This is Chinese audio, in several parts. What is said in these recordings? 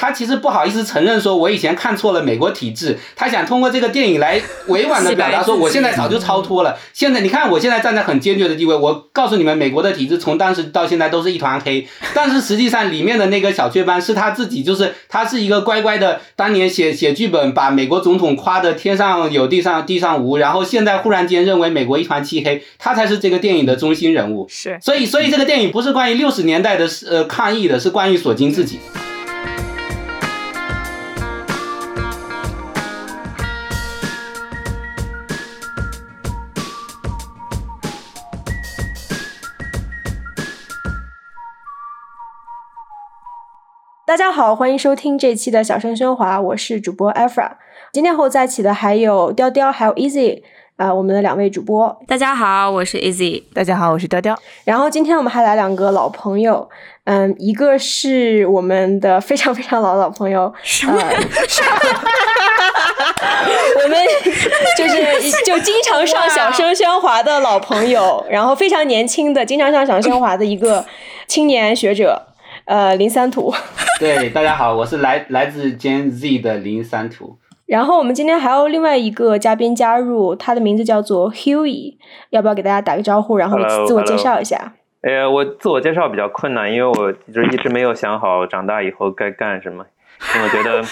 他其实不好意思承认说，我以前看错了美国体制。他想通过这个电影来委婉的 表达说，我现在早就超脱了。现在你看，我现在站在很坚决的地位。我告诉你们，美国的体制从当时到现在都是一团黑。但是实际上，里面的那个小雀斑是他自己，就是他是一个乖乖的，当年写写剧本，把美国总统夸的天上有地上地上无，然后现在忽然间认为美国一团漆黑，他才是这个电影的中心人物。是，所以所以这个电影不是关于六十年代的呃抗议的，是关于索金自己。大家好，欢迎收听这期的小声喧哗，我是主播 Efra。今天和我在一起的还有雕雕，还有 Easy，啊，我们的两位主播。大家好，我是 Easy。大家好，我是雕雕。然后今天我们还来两个老朋友，嗯，一个是我们的非常非常老老朋友，呃，我们就是就经常上小声喧哗的老朋友，然后非常年轻的，经常上小声喧哗的一个青年学者。呃，零三图。对，大家好，我是来来自 Gen Z 的零三图。然后我们今天还有另外一个嘉宾加入，他的名字叫做 Huey，要不要给大家打个招呼，然后自我介绍一下？哎，我自我介绍比较困难，因为我就一直没有想好长大以后该干什么。因为我觉得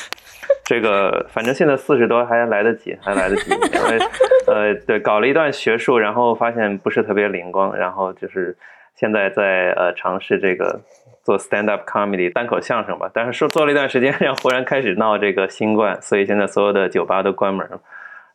这个，反正现在四十多还来得及，还来得及。因为呃，对，搞了一段学术，然后发现不是特别灵光，然后就是现在在呃尝试这个。做 stand up comedy 单口相声吧，但是说做了一段时间，然后忽然开始闹这个新冠，所以现在所有的酒吧都关门了，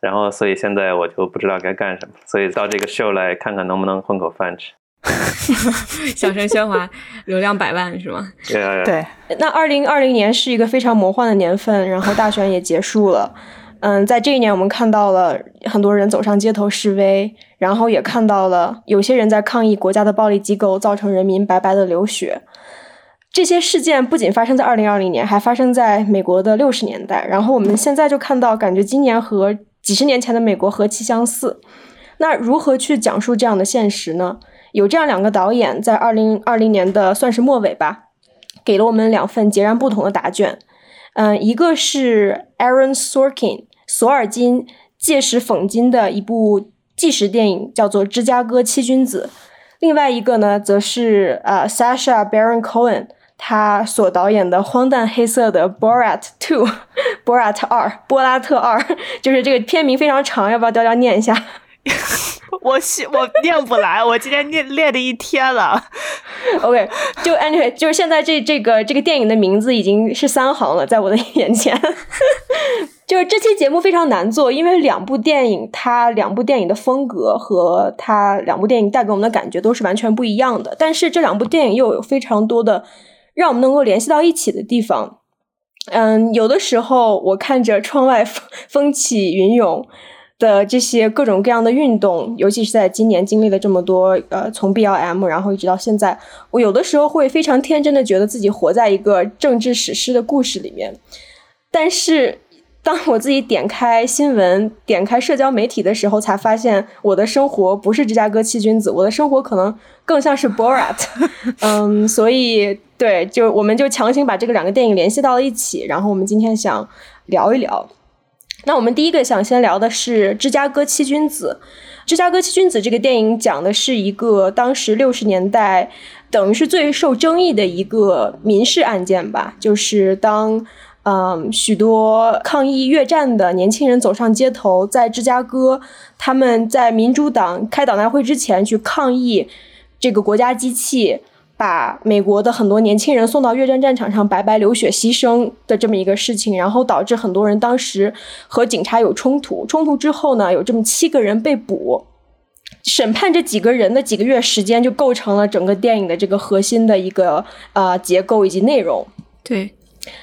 然后所以现在我就不知道该干什么，所以到这个 show 来看看能不能混口饭吃。小声喧哗，流量百万是吗？对对。那二零二零年是一个非常魔幻的年份，然后大选也结束了。嗯，在这一年我们看到了很多人走上街头示威，然后也看到了有些人在抗议国家的暴力机构造成人民白白的流血。这些事件不仅发生在二零二零年，还发生在美国的六十年代。然后我们现在就看到，感觉今年和几十年前的美国何其相似。那如何去讲述这样的现实呢？有这样两个导演在二零二零年的算是末尾吧，给了我们两份截然不同的答卷。嗯，一个是 Aaron Sorkin 索尔金借时讽今的一部纪实电影，叫做《芝加哥七君子》。另外一个呢，则是呃 Sasha Baron Cohen。他所导演的荒诞黑色的《Borat Two 》，《Borat 二》，波拉特二，就是这个片名非常长，要不要雕雕念一下？我我念不来，我今天念练了一天了。OK，就 Anyway，就是现在这这个这个电影的名字已经是三行了，在我的眼前。就是这期节目非常难做，因为两部电影，它两部电影的风格和它两部电影带给我们的感觉都是完全不一样的。但是这两部电影又有非常多的。让我们能够联系到一起的地方，嗯，有的时候我看着窗外风 风起云涌的这些各种各样的运动，尤其是在今年经历了这么多，呃，从 B L M 然后一直到现在，我有的时候会非常天真的觉得自己活在一个政治史诗的故事里面，但是。当我自己点开新闻、点开社交媒体的时候，才发现我的生活不是芝加哥七君子，我的生活可能更像是 Borat。嗯，所以对，就我们就强行把这个两个电影联系到了一起，然后我们今天想聊一聊。那我们第一个想先聊的是《芝加哥七君子》。《芝加哥七君子》这个电影讲的是一个当时六十年代等于是最受争议的一个民事案件吧，就是当。嗯，许多抗议越战的年轻人走上街头，在芝加哥，他们在民主党开党代会之前去抗议这个国家机器把美国的很多年轻人送到越战战场上白白流血牺牲的这么一个事情，然后导致很多人当时和警察有冲突，冲突之后呢，有这么七个人被捕，审判这几个人的几个月时间就构成了整个电影的这个核心的一个呃结构以及内容。对。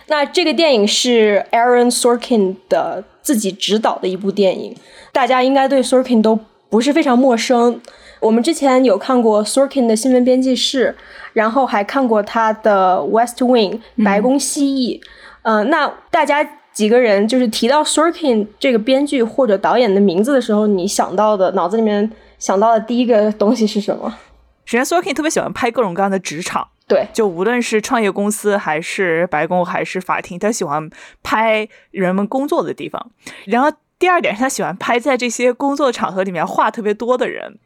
那这个电影是 Aaron Sorkin 的自己执导的一部电影，大家应该对 Sorkin 都不是非常陌生。我们之前有看过 Sorkin 的新闻编辑室，然后还看过他的 West Wing 白宫蜥蜴。嗯，那大家几个人就是提到 Sorkin 这个编剧或者导演的名字的时候，你想到的脑子里面想到的第一个东西是什么？首先，Sorkin 特别喜欢拍各种各样的职场。对，就无论是创业公司，还是白宫，还是法庭，他喜欢拍人们工作的地方。然后第二点是他喜欢拍在这些工作场合里面话特别多的人。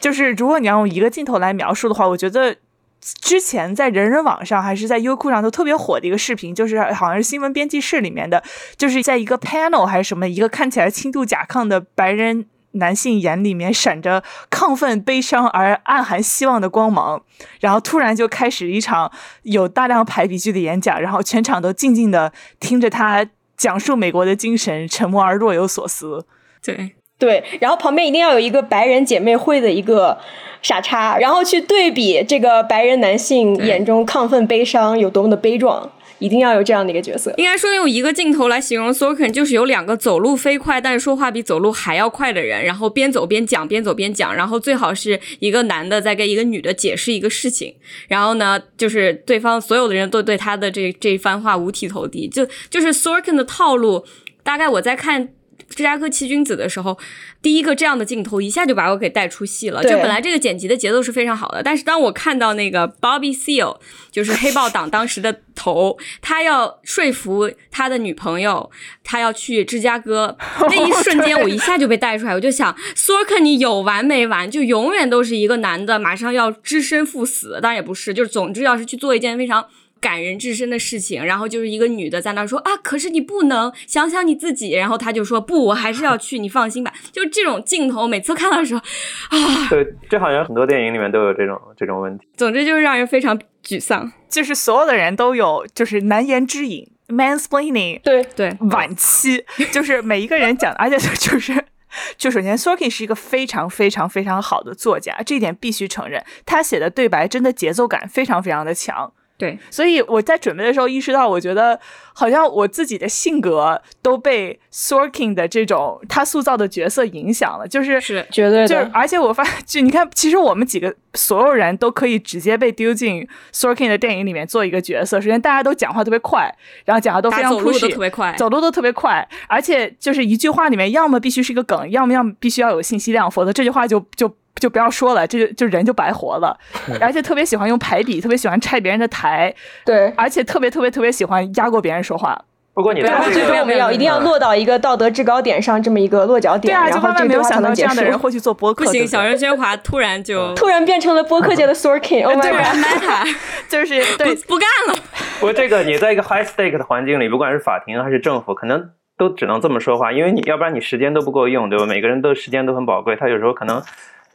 就是如果你要用一个镜头来描述的话，我觉得之前在人人网上还是在优酷上都特别火的一个视频，就是好像是新闻编辑室里面的，就是在一个 panel 还是什么，一个看起来轻度甲亢的白人。男性眼里面闪着亢奋、悲伤而暗含希望的光芒，然后突然就开始一场有大量排比句的演讲，然后全场都静静的听着他讲述美国的精神，沉默而若有所思。对对，然后旁边一定要有一个白人姐妹会的一个傻叉，然后去对比这个白人男性眼中亢奋、悲伤有多么的悲壮。一定要有这样的一个角色。应该说用一个镜头来形容 Sorkin，就是有两个走路飞快，但是说话比走路还要快的人，然后边走边讲，边走边讲，然后最好是一个男的在跟一个女的解释一个事情，然后呢，就是对方所有的人都对他的这这番话五体投地，就就是 Sorkin 的套路。大概我在看。芝加哥七君子的时候，第一个这样的镜头一下就把我给带出戏了。就本来这个剪辑的节奏是非常好的，但是当我看到那个 Bobby Seale，就是黑豹党当时的头，他要说服他的女朋友，他要去芝加哥 那一瞬间，我一下就被带出来。我就想，Sorkin 你有完没完？就永远都是一个男的马上要只身赴死，当然也不是，就是总之要是去做一件非常。感人至深的事情，然后就是一个女的在那说啊，可是你不能想想你自己，然后他就说不，我还是要去，你放心吧。就是这种镜头，每次看到的时候啊，对，这好像很多电影里面都有这种这种问题。总之就是让人非常沮丧，就是所有的人都有就是难言之隐，mansplaining，对对，晚期 就是每一个人讲，而且就是就首先，Sorkin 是一个非常非常非常好的作家，这一点必须承认，他写的对白真的节奏感非常非常的强。对，所以我在准备的时候意识到，我觉得好像我自己的性格都被 Sorkin 的这种他塑造的角色影响了，就是是绝对的。而且我发就你看，其实我们几个所有人都可以直接被丢进 Sorkin 的电影里面做一个角色。首先，大家都讲话特别快，然后讲话都非常走路都特别快，走路都特别快，而且就是一句话里面要么必须是一个梗，要么要么必须要有信息量，否则这句话就就。就不要说了，这就就人就白活了，而且特别喜欢用排比，特别喜欢拆别人的台，对，而且特别特别特别喜欢压过别人说话。不过你最终我们要一定要落到一个道德制高点上，这么一个落脚点，对啊然后没有想到这样的人会去做播客。不行，小人喧哗突然就突然变成了播客界的 Sorkin，Oh my god，就是对不干了。不过这个你在一个 high stake 的环境里，不管是法庭还是政府，可能都只能这么说话，因为你要不然你时间都不够用，对吧？每个人都时间都很宝贵，他有时候可能。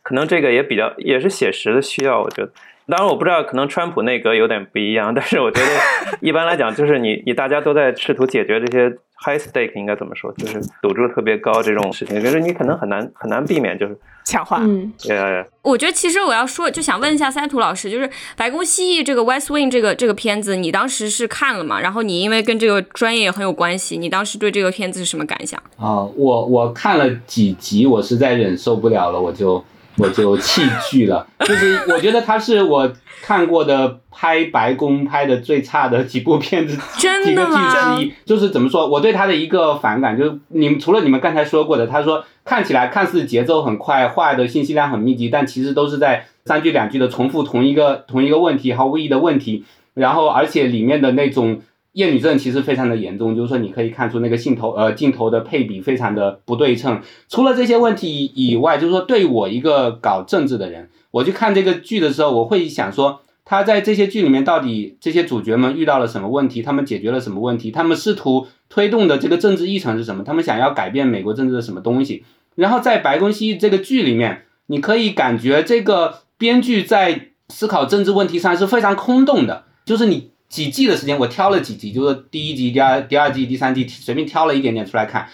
可能这个也比较也是写实的需要，我觉得。当然我不知道，可能川普内阁有点不一样，但是我觉得 一般来讲，就是你你大家都在试图解决这些 high stake 应该怎么说，就是赌注特别高这种事情，就是你可能很难很难避免，就是强化。嗯，对。我觉得其实我要说，就想问一下三图老师，就是《白宫蜥蜴》这个 West Wing 这个这个片子，你当时是看了吗？然后你因为跟这个专业也很有关系，你当时对这个片子是什么感想？啊，我我看了几集，我实在忍受不了了，我就。我就弃剧了，就是我觉得他是我看过的拍白宫拍的最差的几部片子，几个剧之一。就是怎么说，我对他的一个反感，就是你们除了你们刚才说过的，他说看起来看似节奏很快，话的信息量很密集，但其实都是在三句两句的重复同一个同一个问题，毫无意义的问题。然后而且里面的那种。厌女症其实非常的严重，就是说你可以看出那个镜头呃镜头的配比非常的不对称。除了这些问题以外，就是说对我一个搞政治的人，我去看这个剧的时候，我会想说他在这些剧里面到底这些主角们遇到了什么问题，他们解决了什么问题，他们试图推动的这个政治议程是什么，他们想要改变美国政治的什么东西。然后在《白宫西》这个剧里面，你可以感觉这个编剧在思考政治问题上是非常空洞的，就是你。几季的时间，我挑了几集，就是第一集、第二、第二季、第三季，随便挑了一点点出来看。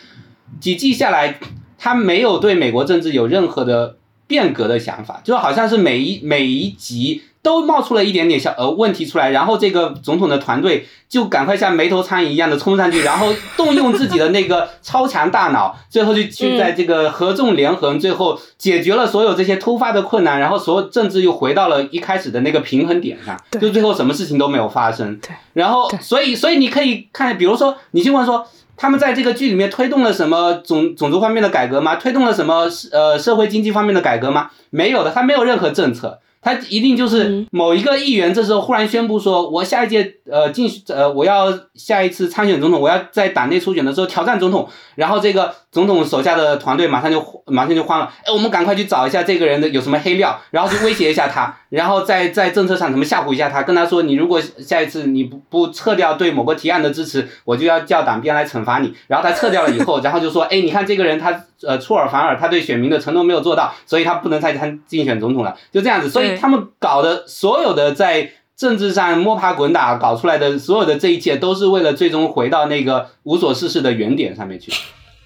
几季下来，他没有对美国政治有任何的变革的想法，就好像是每一每一集。都冒出了一点点小呃问题出来，然后这个总统的团队就赶快像没头苍蝇一样的冲上去，然后动用自己的那个超强大脑，最后就去在这个合纵连横，最后解决了所有这些突发的困难，然后所有政治又回到了一开始的那个平衡点上，就最后什么事情都没有发生。对，然后所以所以你可以看，比如说你去问说他们在这个剧里面推动了什么种种族方面的改革吗？推动了什么呃社会经济方面的改革吗？没有的，他没有任何政策。他一定就是某一个议员这时候忽然宣布说，我下一届呃竞呃我要下一次参选总统，我要在党内初选的时候挑战总统，然后这个总统手下的团队马上就 马上就慌了，哎，我们赶快去找一下这个人的有什么黑料，然后去威胁一下他，然后在在政策上怎么吓唬一下他，跟他说你如果下一次你不不撤掉对某个提案的支持，我就要叫党鞭来惩罚你，然后他撤掉了以后，然后就说，哎，你看这个人他呃出尔反尔，他对选民的承诺没有做到，所以他不能再参竞选总统了，就这样子，所以。他们搞的所有的在政治上摸爬滚打搞出来的所有的这一切，都是为了最终回到那个无所事事的原点上面去。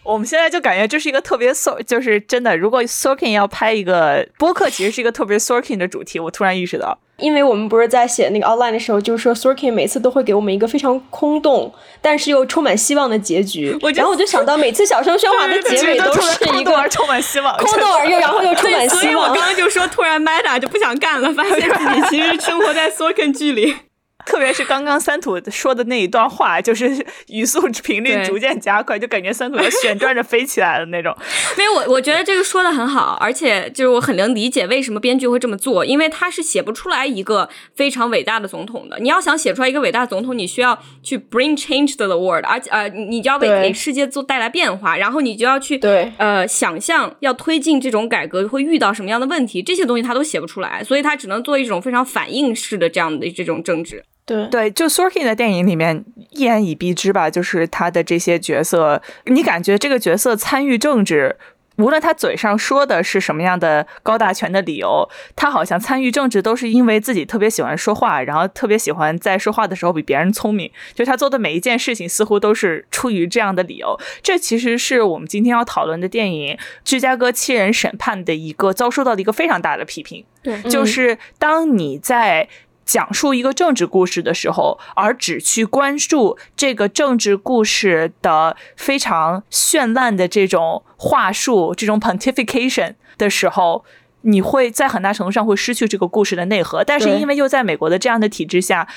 我们现在就感觉这是一个特别 so，就是真的，如果 Sorkin 要拍一个播客，其实是一个特别 Sorkin 的主题。我突然意识到。因为我们不是在写那个 outline 的时候，就是说 Sorkin 每次都会给我们一个非常空洞，但是又充满希望的结局。然后我就想到，每次小声喧哗的结尾都是一个充满希望，空洞而又然后又充满希望。所以我刚刚就说，突然 Meta 就不想干了，发现自己其实生活在 Sorkin 剧里。特别是刚刚三土说的那一段话，就是语速频率逐渐加快，就感觉三土要旋转着飞起来的那种。所以我我觉得这个说的很好，而且就是我很能理解为什么编剧会这么做，因为他是写不出来一个非常伟大的总统的。你要想写出来一个伟大的总统，你需要去 bring change to the world，而且呃，你就要为给世界做带来变化，然后你就要去对呃想象要推进这种改革会遇到什么样的问题，这些东西他都写不出来，所以他只能做一种非常反应式的这样的这种政治。对对，就 Sorkin 的电影里面一言以蔽之吧，就是他的这些角色，你感觉这个角色参与政治，无论他嘴上说的是什么样的高大全的理由，他好像参与政治都是因为自己特别喜欢说话，然后特别喜欢在说话的时候比别人聪明，就他做的每一件事情似乎都是出于这样的理由。这其实是我们今天要讨论的电影《芝加哥七人审判》的一个遭受到的一个非常大的批评，对，就是当你在。讲述一个政治故事的时候，而只去关注这个政治故事的非常绚烂的这种话术、这种 pontification 的时候，你会在很大程度上会失去这个故事的内核。但是因为又在美国的这样的体制下，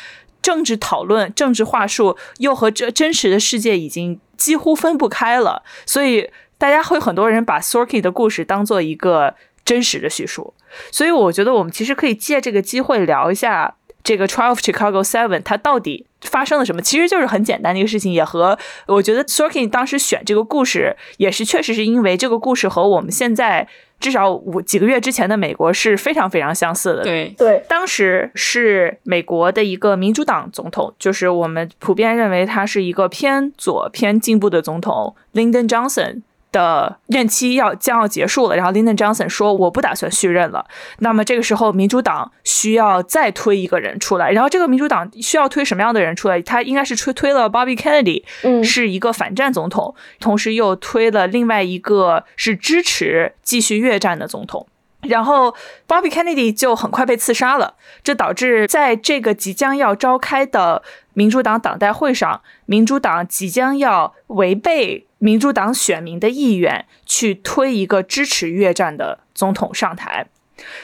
政治讨论、政治话术又和这真实的世界已经几乎分不开了，所以大家会很多人把 Sorky 的故事当做一个。真实的叙述，所以我觉得我们其实可以借这个机会聊一下这个《Trial of Chicago Seven》它到底发生了什么。其实就是很简单的一个事情，也和我觉得 Sorkin 当时选这个故事也是确实是因为这个故事和我们现在至少五几个月之前的美国是非常非常相似的。对对，当时是美国的一个民主党总统，就是我们普遍认为他是一个偏左偏进步的总统，Lyndon Johnson。的任期要将要结束了，然后 Lyndon Johnson 说我不打算续任了。那么这个时候，民主党需要再推一个人出来，然后这个民主党需要推什么样的人出来？他应该是推推了 Bobby Kennedy，嗯，是一个反战总统，同时又推了另外一个是支持继续越战的总统。然后 Bobby Kennedy 就很快被刺杀了，这导致在这个即将要召开的民主党党代会上，民主党即将要违背。民主党选民的意愿去推一个支持越战的总统上台，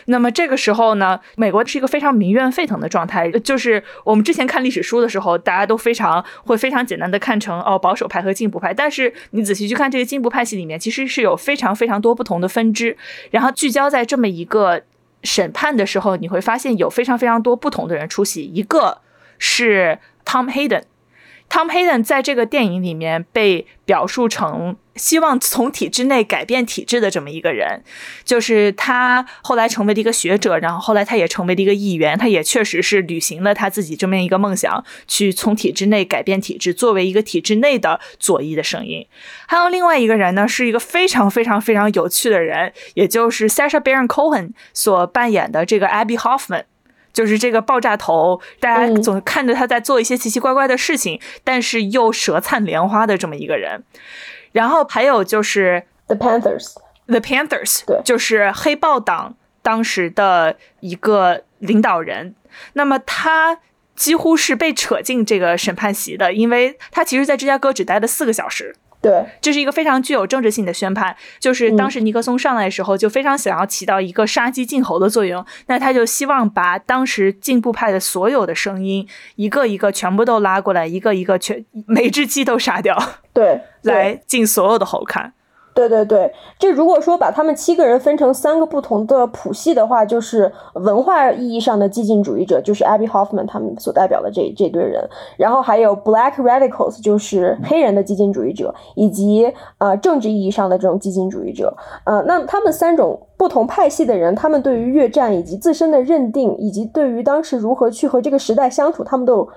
那么这个时候呢，美国是一个非常民怨沸腾的状态。就是我们之前看历史书的时候，大家都非常会非常简单的看成哦保守派和进步派，但是你仔细去看这个进步派系里面，其实是有非常非常多不同的分支。然后聚焦在这么一个审判的时候，你会发现有非常非常多不同的人出席。一个是 Tom Hayden。Tom Hayden 在这个电影里面被表述成希望从体制内改变体制的这么一个人，就是他后来成为了一个学者，然后后来他也成为了一个议员，他也确实是履行了他自己这么一个梦想，去从体制内改变体制，作为一个体制内的左翼的声音。还有另外一个人呢，是一个非常非常非常有趣的人，也就是 Sasha Baron Cohen 所扮演的这个 Abby Hoffman。就是这个爆炸头，大家总看着他在做一些奇奇怪怪的事情，但是又舌灿莲花的这么一个人。然后还有就是 The Panthers，The Panthers，对，就是黑豹党当时的一个领导人。那么他几乎是被扯进这个审判席的，因为他其实在芝加哥只待了四个小时。对，这是一个非常具有政治性的宣判。就是当时尼克松上来的时候，就非常想要起到一个杀鸡儆猴的作用。那他就希望把当时进步派的所有的声音，一个一个全部都拉过来，一个一个全每只鸡都杀掉。对，来进所有的猴看。对对对，这如果说把他们七个人分成三个不同的谱系的话，就是文化意义上的激进主义者，就是 Abby Hoffman 他们所代表的这这堆人，然后还有 Black Radicals，就是黑人的激进主义者，以及呃政治意义上的这种激进主义者。呃，那他们三种不同派系的人，他们对于越战以及自身的认定，以及对于当时如何去和这个时代相处，他们都有。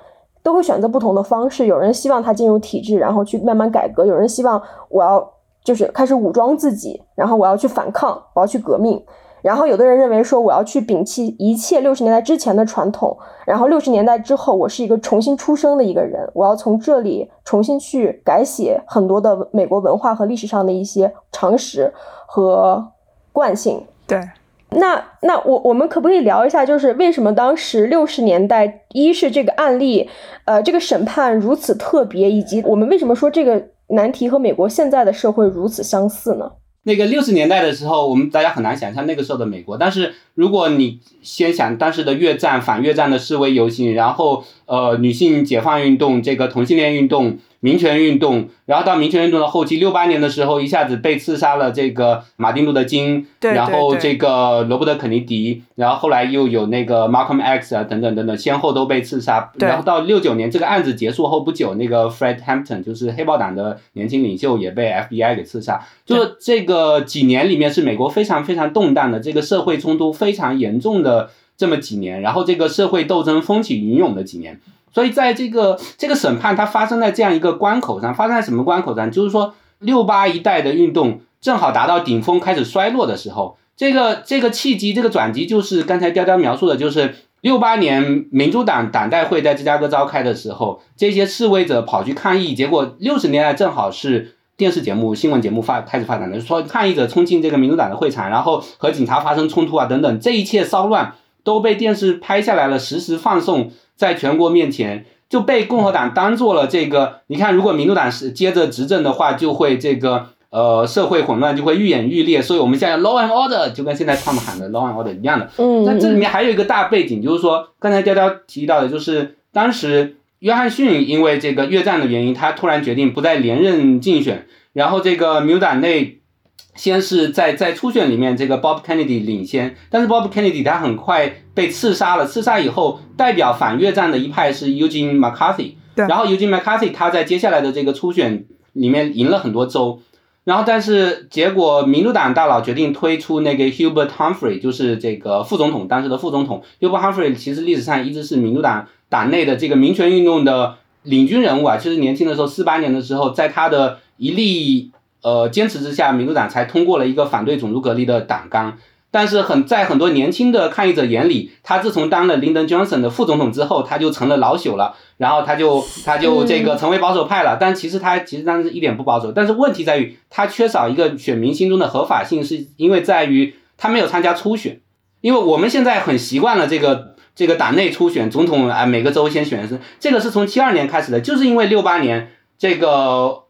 都会选择不同的方式。有人希望他进入体制，然后去慢慢改革；有人希望我要就是开始武装自己，然后我要去反抗，我要去革命。然后有的人认为说我要去摒弃一切六十年代之前的传统，然后六十年代之后我是一个重新出生的一个人，我要从这里重新去改写很多的美国文化和历史上的一些常识和惯性。对。那那我我们可不可以聊一下，就是为什么当时六十年代，一是这个案例，呃，这个审判如此特别，以及我们为什么说这个难题和美国现在的社会如此相似呢？那个六十年代的时候，我们大家很难想象那个时候的美国。但是如果你先想当时的越战、反越战的示威游行，然后呃，女性解放运动、这个同性恋运动。民权运动，然后到民权运动的后期，六八年的时候，一下子被刺杀了这个马丁路德金，然后这个罗伯特肯尼迪，然后后来又有那个 Malcolm X 啊等等等等，先后都被刺杀。然后到六九年这个案子结束后不久，那个 Fred Hampton 就是黑豹党的年轻领袖也被 FBI 给刺杀。就是这个几年里面是美国非常非常动荡的，这个社会冲突非常严重的这么几年，然后这个社会斗争风起云涌的几年。所以，在这个这个审判它发生在这样一个关口上，发生在什么关口上？就是说，六八一代的运动正好达到顶峰，开始衰落的时候，这个这个契机，这个转机，就是刚才雕雕描述的，就是六八年民主党党代会在芝加哥召开的时候，这些示威者跑去抗议，结果六十年代正好是电视节目、新闻节目发开始发展的，说抗议者冲进这个民主党的会场，然后和警察发生冲突啊等等，这一切骚乱都被电视拍下来了，实时放送。在全国面前就被共和党当做了这个，你看，如果民主党是接着执政的话，就会这个呃社会混乱就会愈演愈烈。所以我们现在 law and order 就跟现在他们喊的 law and order 一样的。嗯。那这里面还有一个大背景，就是说刚才雕雕提到的，就是当时约翰逊因为这个越战的原因，他突然决定不再连任竞选，然后这个民主党内。先是在在初选里面，这个 Bob Kennedy 领先，但是 Bob Kennedy 他很快被刺杀了。刺杀以后，代表反越战的一派是 Eugene McCarthy，然后 Eugene McCarthy 他在接下来的这个初选里面赢了很多州，然后但是结果民主党大佬决定推出那个 Hubert Humphrey，就是这个副总统，当时的副总统 Hubert Humphrey 其实历史上一直是民主党党内的这个民权运动的领军人物啊，其实年轻的时候四八年的时候，在他的一例。呃，坚持之下，民主党才通过了一个反对种族隔离的党纲。但是很在很多年轻的抗议者眼里，他自从当了林登· Johnson 的副总统之后，他就成了老朽了，然后他就他就这个成为保守派了。但其实他其实当时一点不保守。但是问题在于，他缺少一个选民心中的合法性，是因为在于他没有参加初选。因为我们现在很习惯了这个这个党内初选，总统啊每个州先选是这个是从七二年开始的，就是因为六八年这个。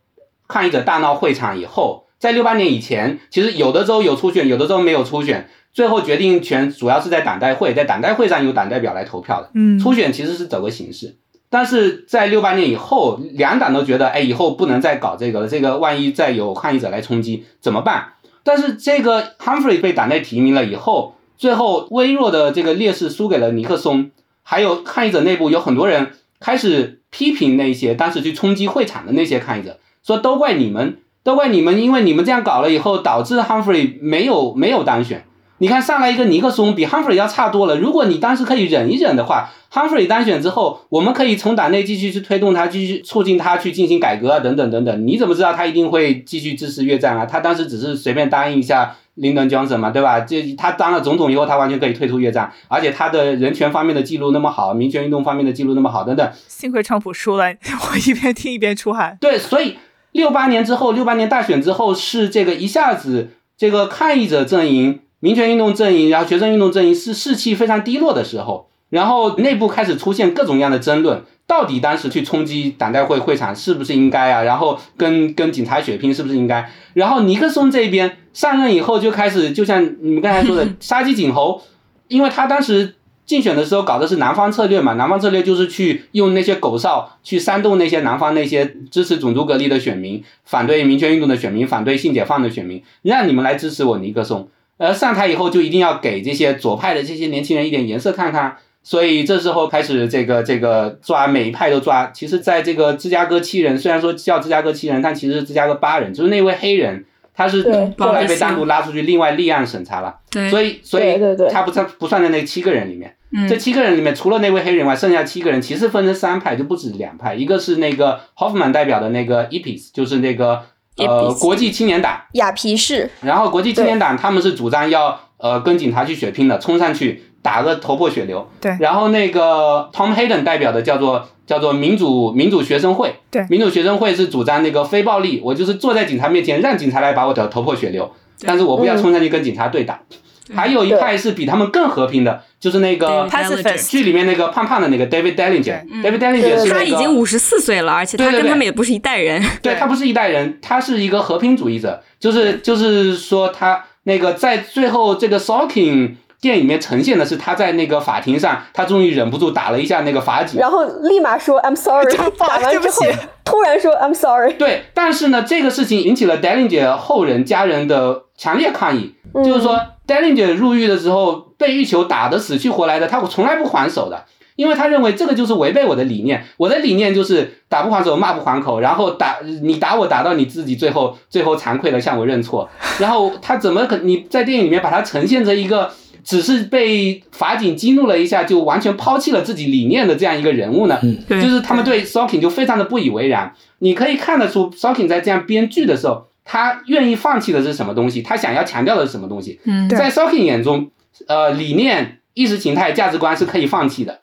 抗议者大闹会场以后，在六八年以前，其实有的州有初选，有的州没有初选。最后决定权主要是在党代会，在党代会上有党代表来投票的。嗯，初选其实是走个形式，但是在六八年以后，两党都觉得，哎，以后不能再搞这个了。这个万一再有抗议者来冲击怎么办？但是这个 Humphrey 被党内提名了以后，最后微弱的这个劣势输给了尼克松。还有抗议者内部有很多人开始批评那些当时去冲击会场的那些抗议者。说都怪你们，都怪你们，因为你们这样搞了以后，导致 Humphrey 没有没有当选。你看上来一个尼克松，比 Humphrey 要差多了。如果你当时可以忍一忍的话，Humphrey 当选之后，我们可以从党内继续去推动他，继续促进他去进行改革啊，等等等等。你怎么知道他一定会继续支持越战啊？他当时只是随便答应一下林登·江森嘛，对吧？这他当了总统以后，他完全可以退出越战，而且他的人权方面的记录那么好，民权运动方面的记录那么好，等等。幸亏川普输了，我一边听一边出汗。对，所以。六八年之后，六八年大选之后是这个一下子，这个抗议者阵营、民权运动阵营，然后学生运动阵营是士气非常低落的时候，然后内部开始出现各种各样的争论，到底当时去冲击党代会会场是不是应该啊？然后跟跟警察血拼是不是应该？然后尼克松这边上任以后就开始，就像你们刚才说的 杀鸡儆猴，因为他当时竞选的时候搞的是南方策略嘛，南方策略就是去用那些狗哨去煽动那些南方那些支持种族隔离的选民，反对民权运动的选民，反对性解放的选民，让你们来支持我尼克松。呃，上台以后就一定要给这些左派的这些年轻人一点颜色看看。所以这时候开始这个这个抓每一派都抓。其实，在这个芝加哥七人，虽然说叫芝加哥七人，但其实是芝加哥八人，就是那位黑人，他是后来被单独拉出去另外立案审查了。对，所以所以他不算不算在那七个人里面。这七个人里面，除了那位黑人外，剩下七个人其实分成三派，就不止两派。一个是那个 Hoffman 代表的那个 EPIS，就是那个呃国际青年党雅皮士。然后国际青年党他们是主张要呃跟警察去血拼的，冲上去。打个头破血流，对。然后那个 Tom Hayden 代表的叫做叫做民主民主学生会，对。民主学生会是主张那个非暴力，我就是坐在警察面前，让警察来把我的头破血流，但是我不要冲上去跟警察对打。还有一派是比他们更和平的，就是那个剧里面那个胖胖的那个 David Dellinger。David Dellinger 是他已经五十四岁了，而且他跟他们也不是一代人。对他不是一代人，他是一个和平主义者，就是就是说他那个在最后这个 Sorkin。电影里面呈现的是他在那个法庭上，他终于忍不住打了一下那个法警，然后立马说 I'm sorry，打完之后突然说 I'm sorry。对，但是呢，这个事情引起了 Dellinger 后人家人的强烈抗议，就是说 Dellinger 入狱的时候被狱囚打得死去活来的，他从来不还手的，因为他认为这个就是违背我的理念，我的理念就是打不还手，骂不还口，然后打你打我打到你自己最后最后惭愧的向我认错，然后他怎么可你在电影里面把它呈现成一个。只是被法警激怒了一下，就完全抛弃了自己理念的这样一个人物呢？就是他们对 Sorkin 就非常的不以为然。你可以看得出，Sorkin 在这样编剧的时候，他愿意放弃的是什么东西？他想要强调的是什么东西？嗯在 Sorkin 眼中，呃，理念、意识形态、价值观是可以放弃的。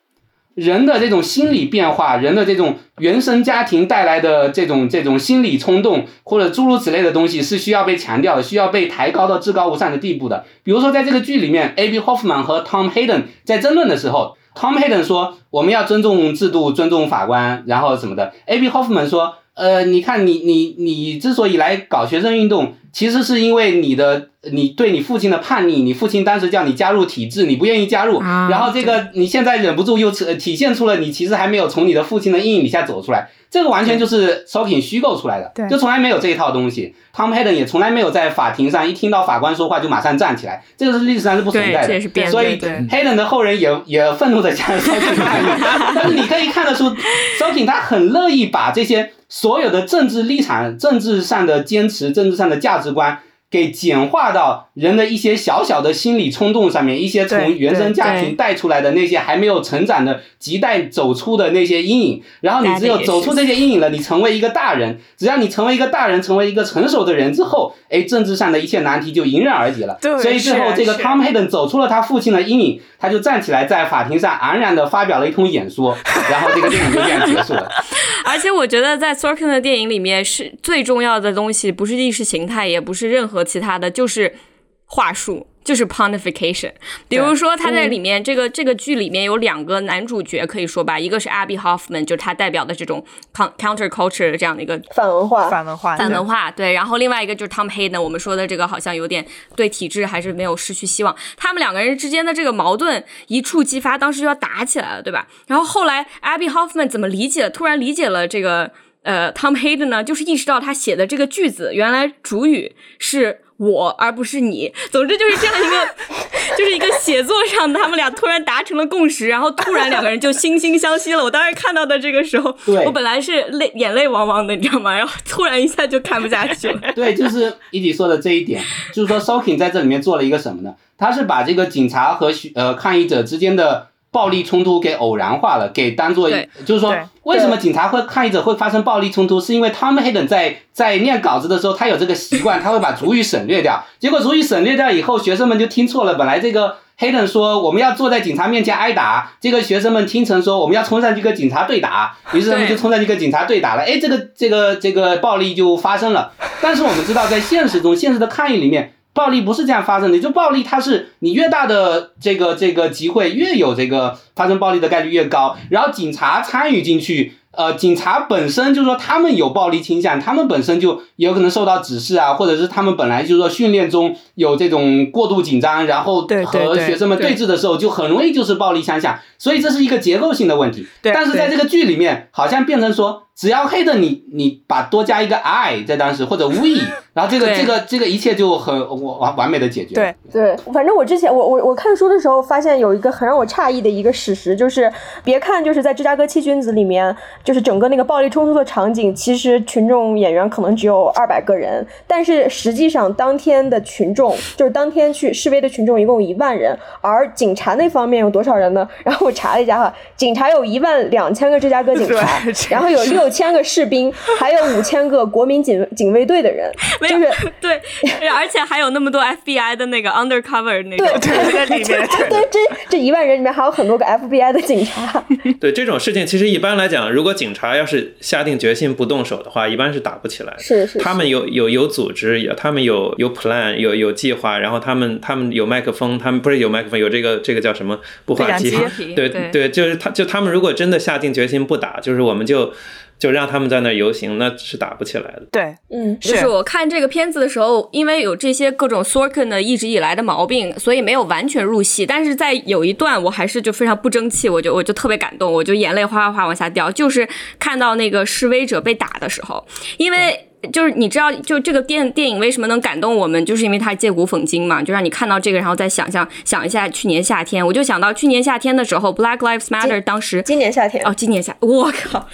人的这种心理变化，人的这种原生家庭带来的这种这种心理冲动，或者诸如此类的东西，是需要被强调的，需要被抬高到至高无上的地步的。比如说，在这个剧里面，A.B. Hoffman 和 Tom Hayden 在争论的时候，Tom Hayden 说我们要尊重制度，尊重法官，然后什么的。A.B. Hoffman 说，呃，你看你你你之所以来搞学生运动。其实是因为你的你对你父亲的叛逆，你父亲当时叫你加入体制，你不愿意加入，然后这个你现在忍不住又体现出了你其实还没有从你的父亲的阴影底下走出来，这个完全就是 Sorkin 虚构出来的，就从来没有这一套东西。Tom Hayden 也从来没有在法庭上一听到法官说话就马上站起来，这个是历史上是不存在的，所以 Hayden 的后人也也愤怒的向 Sorkin 抗议。但是你可以看得出，Sorkin 他很乐意把这些。所有的政治立场、政治上的坚持、政治上的价值观，给简化到人的一些小小的心理冲动上面，一些从原生家庭带出来的那些还没有成长的、亟待走出的那些阴影。然后你只有走出这些阴影了，你成为一个大人。只要你成为一个大人，成为一个成熟的人之后，哎，政治上的一切难题就迎刃而解了。所以最后这个 Tom Hayden 走出了他父亲的阴影，他就站起来在法庭上昂然的发表了一通演说，然后这个电影就这样结束了。而且我觉得，在 Sorkin 的电影里面，是最重要的东西，不是意识形态，也不是任何其他的，就是话术。就是 pontification，比如说他在里面这个这个剧里面有两个男主角，可以说吧，一个是 Abby Hoffman，就是他代表的这种 counter culture 这样的一个反文化，反文化，反文化，对。然后另外一个就是 Tom Hayden，我们说的这个好像有点对体制还是没有失去希望。他们两个人之间的这个矛盾一触即发，当时就要打起来了，对吧？然后后来 Abby Hoffman 怎么理解？突然理解了这个呃 Tom Hayden 呢？就是意识到他写的这个句子原来主语是。我而不是你，总之就是这样一个，就是一个写作上，他们俩突然达成了共识，然后突然两个人就惺惺相惜了。我当时看到的这个时候，我本来是泪眼泪汪汪的，你知道吗？然后突然一下就看不下去了。对，就是一迪说的这一点，就是说 Soking 在这里面做了一个什么呢？他是把这个警察和呃抗议者之间的。暴力冲突给偶然化了，给当做就是说，为什么警察会抗议者会发生暴力冲突？是因为 Tom Hayden 在在念稿子的时候，他有这个习惯，他会把主语省略掉。结果主语省略掉以后，学生们就听错了。本来这个 Hayden 说我们要坐在警察面前挨打，这个学生们听成说我们要冲上去跟警察对打，于是他们就冲上去跟警察对打了。哎，这个这个这个暴力就发生了。但是我们知道，在现实中，现实的抗议里面。暴力不是这样发生的，就暴力它是你越大的这个这个集会越有这个发生暴力的概率越高，然后警察参与进去，呃，警察本身就是说他们有暴力倾向，他们本身就有可能受到指示啊，或者是他们本来就是说训练中有这种过度紧张，然后和学生们对峙的时候就很容易就是暴力相向，所以这是一个结构性的问题。但是在这个剧里面，好像变成说。只要黑的你，你把多加一个 I 在当时或者 we，然后这个这个这个一切就很完完美的解决。对对，反正我之前我我我看书的时候发现有一个很让我诧异的一个事实，就是别看就是在芝加哥七君子里面，就是整个那个暴力冲突的场景，其实群众演员可能只有二百个人，但是实际上当天的群众就是当天去示威的群众一共一万人，而警察那方面有多少人呢？然后我查了一下哈，警察有一万两千个芝加哥警察，然后有六。六千个士兵，还有五千个国民警警卫队的人，就是 对，而且还有那么多 FBI 的那个 undercover 那个 在里面。对，这这一万人里面还有很多个 FBI 的警察。对这种事情，其实一般来讲，如果警察要是下定决心不动手的话，一般是打不起来。是是，他们有有有组织，有他们有有 plan，有有计划，然后他们他们有麦克风，他们不是有麦克风，有这个这个叫什么步话机？对对，就是他就他们如果真的下定决心不打，就是我们就。就让他们在那游行，那是打不起来的。对，嗯，就是我看这个片子的时候，因为有这些各种 Sorkin 的一直以来的毛病，所以没有完全入戏。但是在有一段，我还是就非常不争气，我就我就特别感动，我就眼泪哗哗哗往下掉，就是看到那个示威者被打的时候，因为。就是你知道，就这个电电影为什么能感动我们，就是因为它借古讽今嘛，就让你看到这个，然后再想象想一下去年夏天，我就想到去年夏天的时候，Black Lives Matter 当时今年夏天哦，今年夏，我靠，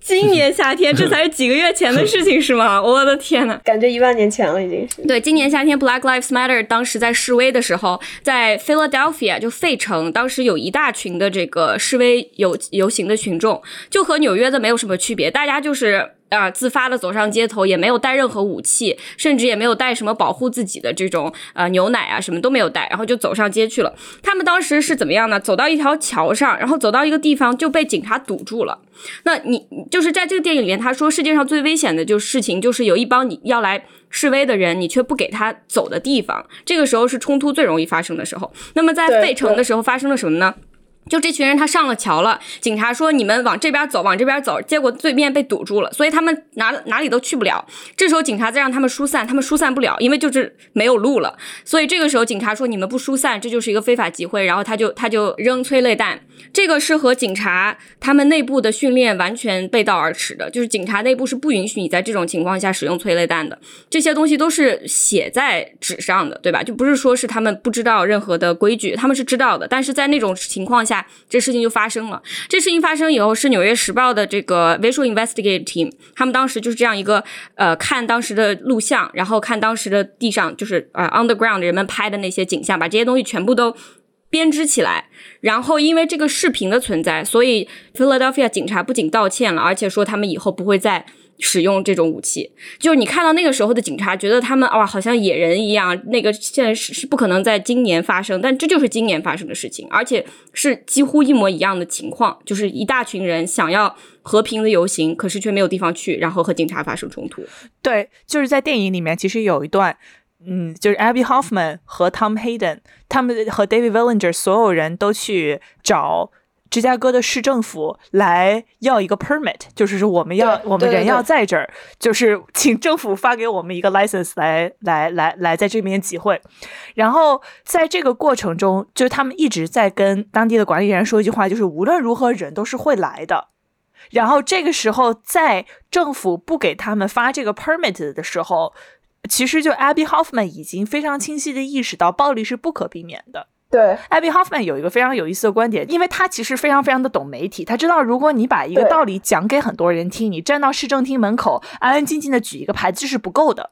今年夏天这才是几个月前的事情是吗？我的天呐，感觉一万年前了已经是。对，今年夏天 Black Lives Matter 当时在示威的时候，在 Philadelphia 就费城，当时有一大群的这个示威游游行的群众，就和纽约的没有什么区别，大家就是。啊！自发的走上街头，也没有带任何武器，甚至也没有带什么保护自己的这种呃牛奶啊，什么都没有带，然后就走上街去了。他们当时是怎么样呢？走到一条桥上，然后走到一个地方就被警察堵住了。那你就是在这个电影里面，他说世界上最危险的就是事情，就是有一帮你要来示威的人，你却不给他走的地方。这个时候是冲突最容易发生的时候。那么在费城的时候发生了什么呢？就这群人，他上了桥了。警察说：“你们往这边走，往这边走。”结果对面被堵住了，所以他们哪哪里都去不了。这时候警察再让他们疏散，他们疏散不了，因为就是没有路了。所以这个时候警察说：“你们不疏散，这就是一个非法集会。”然后他就他就扔催泪弹。这个是和警察他们内部的训练完全背道而驰的，就是警察内部是不允许你在这种情况下使用催泪弹的。这些东西都是写在纸上的，对吧？就不是说是他们不知道任何的规矩，他们是知道的。但是在那种情况下。这事情就发生了。这事情发生以后，是《纽约时报》的这个 Visual Investigative Team，他们当时就是这样一个呃，看当时的录像，然后看当时的地上就是呃 underground 人们拍的那些景象，把这些东西全部都编织起来。然后因为这个视频的存在，所以 Philadelphia 警察不仅道歉了，而且说他们以后不会再。使用这种武器，就是你看到那个时候的警察，觉得他们哇，好像野人一样。那个现在是是不可能在今年发生，但这就是今年发生的事情，而且是几乎一模一样的情况，就是一大群人想要和平的游行，可是却没有地方去，然后和警察发生冲突。对，就是在电影里面，其实有一段，嗯，就是 Abby Hoffman 和 Tom Hayden，他们和 David Villinger 所有人都去找。芝加哥的市政府来要一个 permit，就是说我们要我们人要在这儿，就是请政府发给我们一个 license 来来来来在这边集会。然后在这个过程中，就他们一直在跟当地的管理员说一句话，就是无论如何人都是会来的。然后这个时候，在政府不给他们发这个 permit 的时候，其实就 Abby Hoffman 已经非常清晰的意识到暴力是不可避免的。对，Abby Hoffman 有一个非常有意思的观点，因为他其实非常非常的懂媒体，他知道如果你把一个道理讲给很多人听，你站到市政厅门口安安静静的举一个牌子是不够的。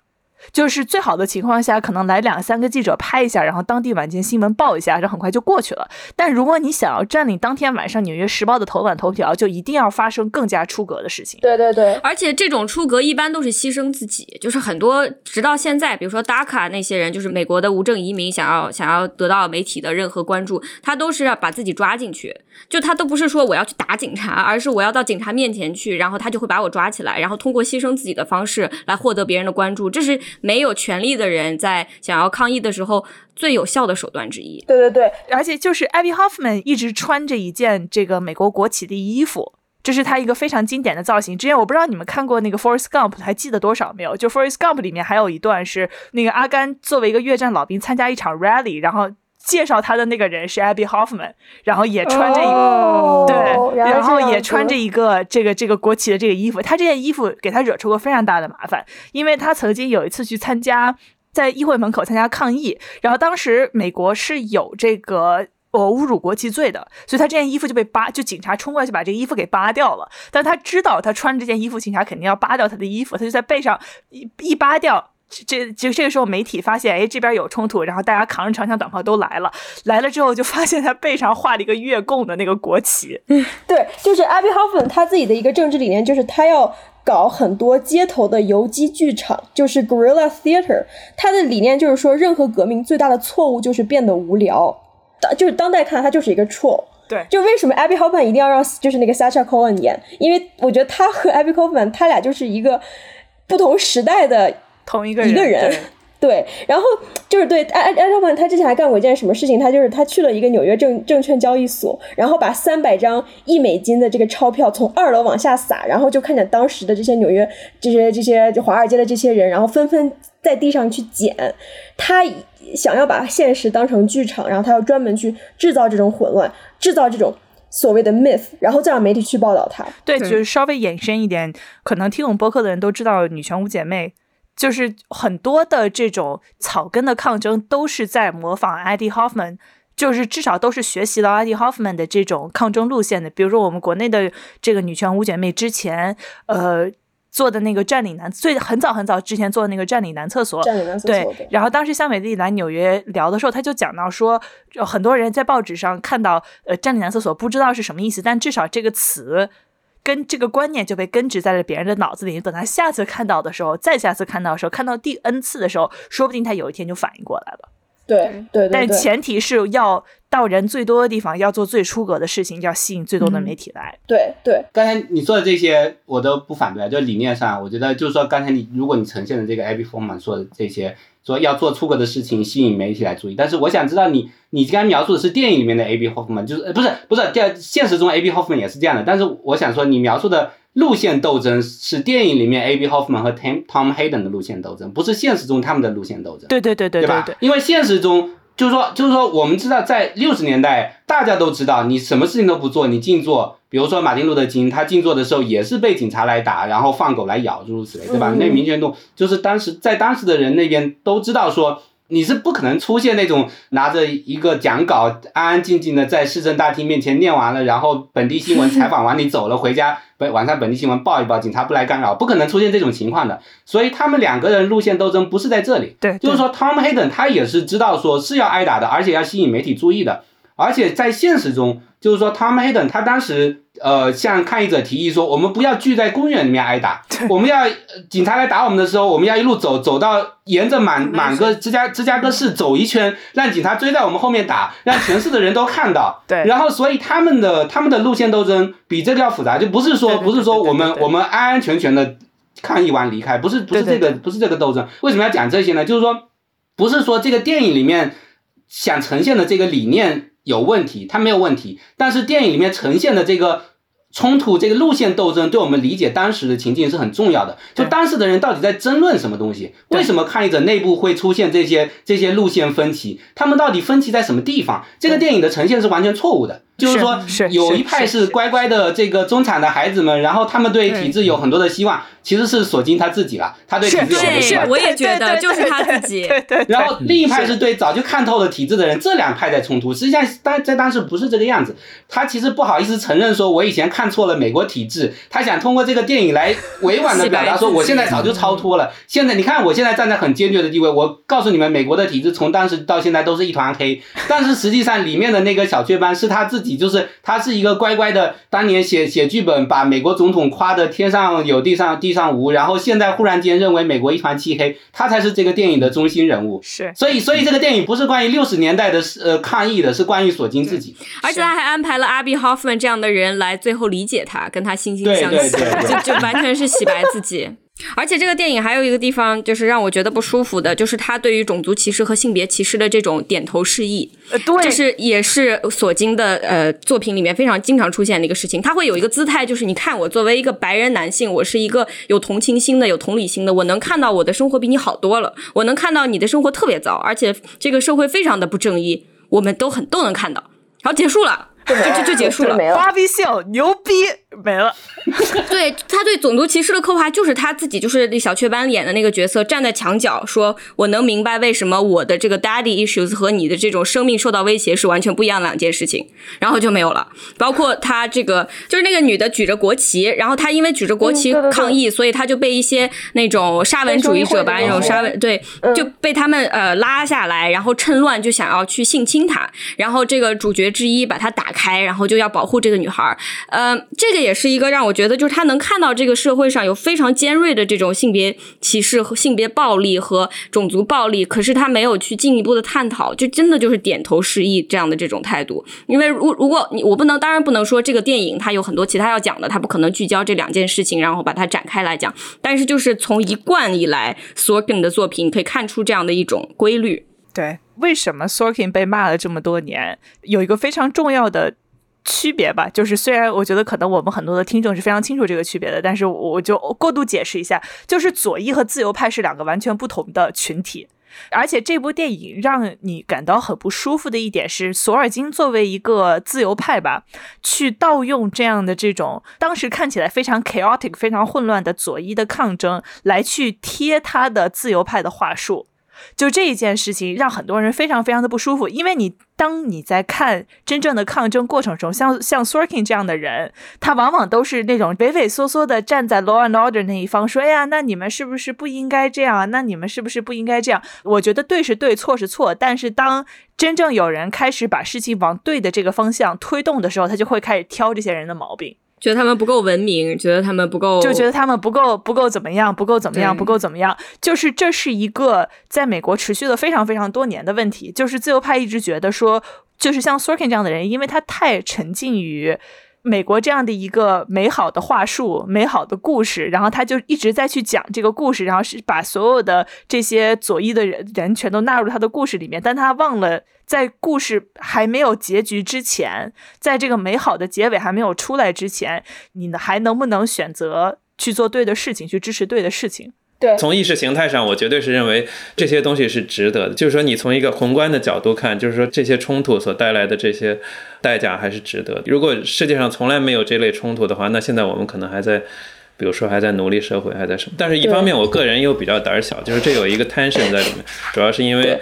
就是最好的情况下，可能来两三个记者拍一下，然后当地晚间新闻报一下，这很快就过去了。但如果你想要占领当天晚上《纽约时报》的头版头条，就一定要发生更加出格的事情。对对对，而且这种出格一般都是牺牲自己，就是很多直到现在，比如说 DACA 那些人，就是美国的无证移民，想要想要得到媒体的任何关注，他都是要把自己抓进去，就他都不是说我要去打警察，而是我要到警察面前去，然后他就会把我抓起来，然后通过牺牲自己的方式来获得别人的关注，这是没有权利。的人在想要抗议的时候，最有效的手段之一。对对对，而且就是 Abby Hoffman 一直穿着一件这个美国国旗的衣服，这是他一个非常经典的造型。之前我不知道你们看过那个《Forrest Gump》，还记得多少没有？就《Forest Gump》里面还有一段是那个阿甘作为一个越战老兵参加一场 rally，然后介绍他的那个人是 Abby Hoffman，然后也穿着一个、哦对，然后也穿着一个这个这个国旗的这个衣服。他这件衣服给他惹出过非常大的麻烦，因为他曾经有一次去参加在议会门口参加抗议，然后当时美国是有这个。我侮辱国旗罪的，所以他这件衣服就被扒，就警察冲过去把这个衣服给扒掉了。但他知道他穿这件衣服，警察肯定要扒掉他的衣服，他就在背上一一扒掉。这就这个时候媒体发现，哎，这边有冲突，然后大家扛着长枪短炮都来了。来了之后就发现他背上画了一个越共的那个国旗。嗯对，就是 Abby Hoffman 他自己的一个政治理念，就是他要搞很多街头的游击剧场，就是 guerrilla theater。他的理念就是说，任何革命最大的错误就是变得无聊。当就是当代看，他就是一个 troll。对，就为什么 Abby Hoffman 一定要让就是那个 Sacha Cohen 演？因为我觉得他和 Abby Hoffman 他俩就是一个不同时代的同一个一个人对。然后就是对艾艾艾超曼，他之前还干过一件什么事情？他就是他去了一个纽约证证券交易所，然后把三百张一美金的这个钞票从二楼往下撒，然后就看见当时的这些纽约这些这些就华尔街的这些人，然后纷纷在地上去捡。他想要把现实当成剧场，然后他要专门去制造这种混乱，制造这种所谓的 myth，然后再让媒体去报道他。对，对就是稍微延伸一点，可能听我们播客的人都知道，女权五姐妹就是很多的这种草根的抗争都是在模仿 Eddie Hoffman。就是至少都是学习了 Eddie Hoffman 的这种抗争路线的，比如说我们国内的这个女权五姐妹之前，呃，做的那个占领男最很早很早之前做的那个占领男厕所，占领男厕对所，对，然后当时香美丽来纽约聊的时候，她就讲到说，很多人在报纸上看到呃“占领男厕所”，不知道是什么意思，但至少这个词跟这个观念就被根植在了别人的脑子里。等他下次看到的时候，再下次看到的时候，看到第 n 次的时候，说不定他有一天就反应过来了。对对对但，前提是要到人最多的地方，要做最出格的事情，要吸引最多的嗯媒体来。对对刚才你说的这些我都不反对，啊，就理念上，我觉得就是说，刚才你如果你呈现的这个 Abby Forman 说的这些，说要做出格的事情，吸引媒体来注意，但是我想知道你你刚才描述的是电影里面的 Abby Hoffman，就是呃不是不是，这现实中 Abby Hoffman 也是这样的，但是我想说你描述的路线斗争是电影里面 Abby Hoffman 和 Tom Tom Hayden 的路线斗争，不是现实中他们的路线斗争。对对对对对吧？对，因为现实中就是说，就是说，我们知道在六十年代，大家都知道，你什么事情都不做，你静坐，比如说马丁路德金，他静坐的时候也是被警察来打，然后放狗来咬，诸如此类，对吧？嗯那民权运动就是当时在当时的人那边都知道说。你是不可能出现那种拿着一个讲稿，安安静静的在市政大厅面前念完了，然后本地新闻采访完你走了，回家本晚上本地新闻报一报，警察不来干扰，不可能出现这种情况的。所以他们两个人路线斗争不是在这里，对，就是说，Tom Hayden 他也是知道说是要挨打的，而且要吸引媒体注意的，而且在现实中，就是说，Tom Hayden 他当时呃向抗议者提议说，我们不要聚在公园里面挨打，我们要、呃警察来打我们的时候，我们要一路走走到沿着满满个芝加芝加哥市走一圈，让警察追在我们后面打，让全市的人都看到。对然后所以他们的他们的路线斗争比这个要复杂，就不是说不是说我们我们安安全全的抗议完离开，不是不是这个不是这个斗争。为什么要讲这些呢？就是说，不是说这个电影里面想呈现的这个理念有问题，它没有问题，但是电影里面呈现的这个。冲突这个路线斗争对我们理解当时的情境是很重要的。就当时的人到底在争论什么东西？为什么抗议者内部会出现这些这些路线分歧？他们到底分歧在什么地方？这个电影的呈现是完全错误的。就是说，有一派是乖乖的这个中产的孩子们，然后他们对体制有很多的希望，其实是索金他自己了，他对体制有很多对希望。我也觉得对对就是他自己然后另一派是对早就看透了体制的人，这两派在冲突。实际上，当在当时不是这个样子。他其实不好意思承认说，我以前看错了美国体制。他想通过这个电影来委婉的 表达说，我现在早就超脱了。现在你看，我现在站在很坚决的地位。我告诉你们，美国的体制从当时到现在都是一团黑。但是实际上，里面的那个小雀斑是他自己，就是他是一个乖乖的，当年写写剧本，把美国总统夸的天上有地上地上无，然后现在忽然间认为美国一团漆黑，他才是这个电影的中心人物。是所以，所以这个电影不是关于六十年代的呃抗议的，是关于索金自己。而且他还安排了阿比 Hoffman 这样的人来最后理解他，跟他惺惺相惜，就就完全是洗白自己。而且这个电影还有一个地方，就是让我觉得不舒服的，就是他对于种族歧视和性别歧视的这种点头示意，呃，对，就是也是索金的呃作品里面非常经常出现的一个事情。他会有一个姿态，就是你看我作为一个白人男性，我是一个有同情心的、有同理心的，我能看到我的生活比你好多了，我能看到你的生活特别糟，而且这个社会非常的不正义，我们都很都能看到。好，结束了。就就就结束了，芭比秀牛逼没了。对他对种族歧视的刻画，就是他自己就是那小雀斑演的那个角色，站在墙角说：“我能明白为什么我的这个 daddy issues 和你的这种生命受到威胁是完全不一样的两件事情。”然后就没有了。包括他这个，就是那个女的举着国旗，然后他因为举着国旗抗议，所以他就被一些那种沙文主义者吧，那种沙文对，就被他们呃拉下来，然后趁乱就想要去性侵她。然后这个主角之一把她打开，然后就要保护这个女孩。呃，这个也是一个让我觉得，就是他能看到这个社会上有非常尖锐的这种性别歧视和性别暴力和种族暴力，可是他没有去进一步的探讨，就真的就是点头示意这样的这种态度。因为如如果你我不能，当然不能说这个电影它有很多其他要讲的，它不可能聚焦这两件事情，然后把它展开来讲。但是就是从一贯以来，Sorkin 的作品可以看出这样的一种规律。对，为什么 Sorkin 被骂了这么多年？有一个非常重要的。区别吧，就是虽然我觉得可能我们很多的听众是非常清楚这个区别的，但是我就过度解释一下，就是左翼和自由派是两个完全不同的群体。而且这部电影让你感到很不舒服的一点是，索尔金作为一个自由派吧，去盗用这样的这种当时看起来非常 chaotic、非常混乱的左翼的抗争，来去贴他的自由派的话术。就这一件事情，让很多人非常非常的不舒服。因为你当你在看真正的抗争过程中，像像 Sorkin 这样的人，他往往都是那种畏畏缩缩的站在 Law and Order 那一方，说：“哎呀，那你们是不是不应该这样？那你们是不是不应该这样？”我觉得对是对，错是错。但是当真正有人开始把事情往对的这个方向推动的时候，他就会开始挑这些人的毛病。觉得他们不够文明，觉得他们不够，就觉得他们不够不够怎么样，不够怎么样，不够怎么样。就是这是一个在美国持续了非常非常多年的问题。就是自由派一直觉得说，就是像 Sorkin 这样的人，因为他太沉浸于美国这样的一个美好的话术、美好的故事，然后他就一直在去讲这个故事，然后是把所有的这些左翼的人人全都纳入他的故事里面，但他忘了。在故事还没有结局之前，在这个美好的结尾还没有出来之前，你还能不能选择去做对的事情，去支持对的事情？对，从意识形态上，我绝对是认为这些东西是值得的。就是说，你从一个宏观的角度看，就是说这些冲突所带来的这些代价还是值得的。如果世界上从来没有这类冲突的话，那现在我们可能还在，比如说还在奴隶社会，还在什么？但是一方面，我个人又比较胆小，就是这有一个 tension 在里面，主要是因为。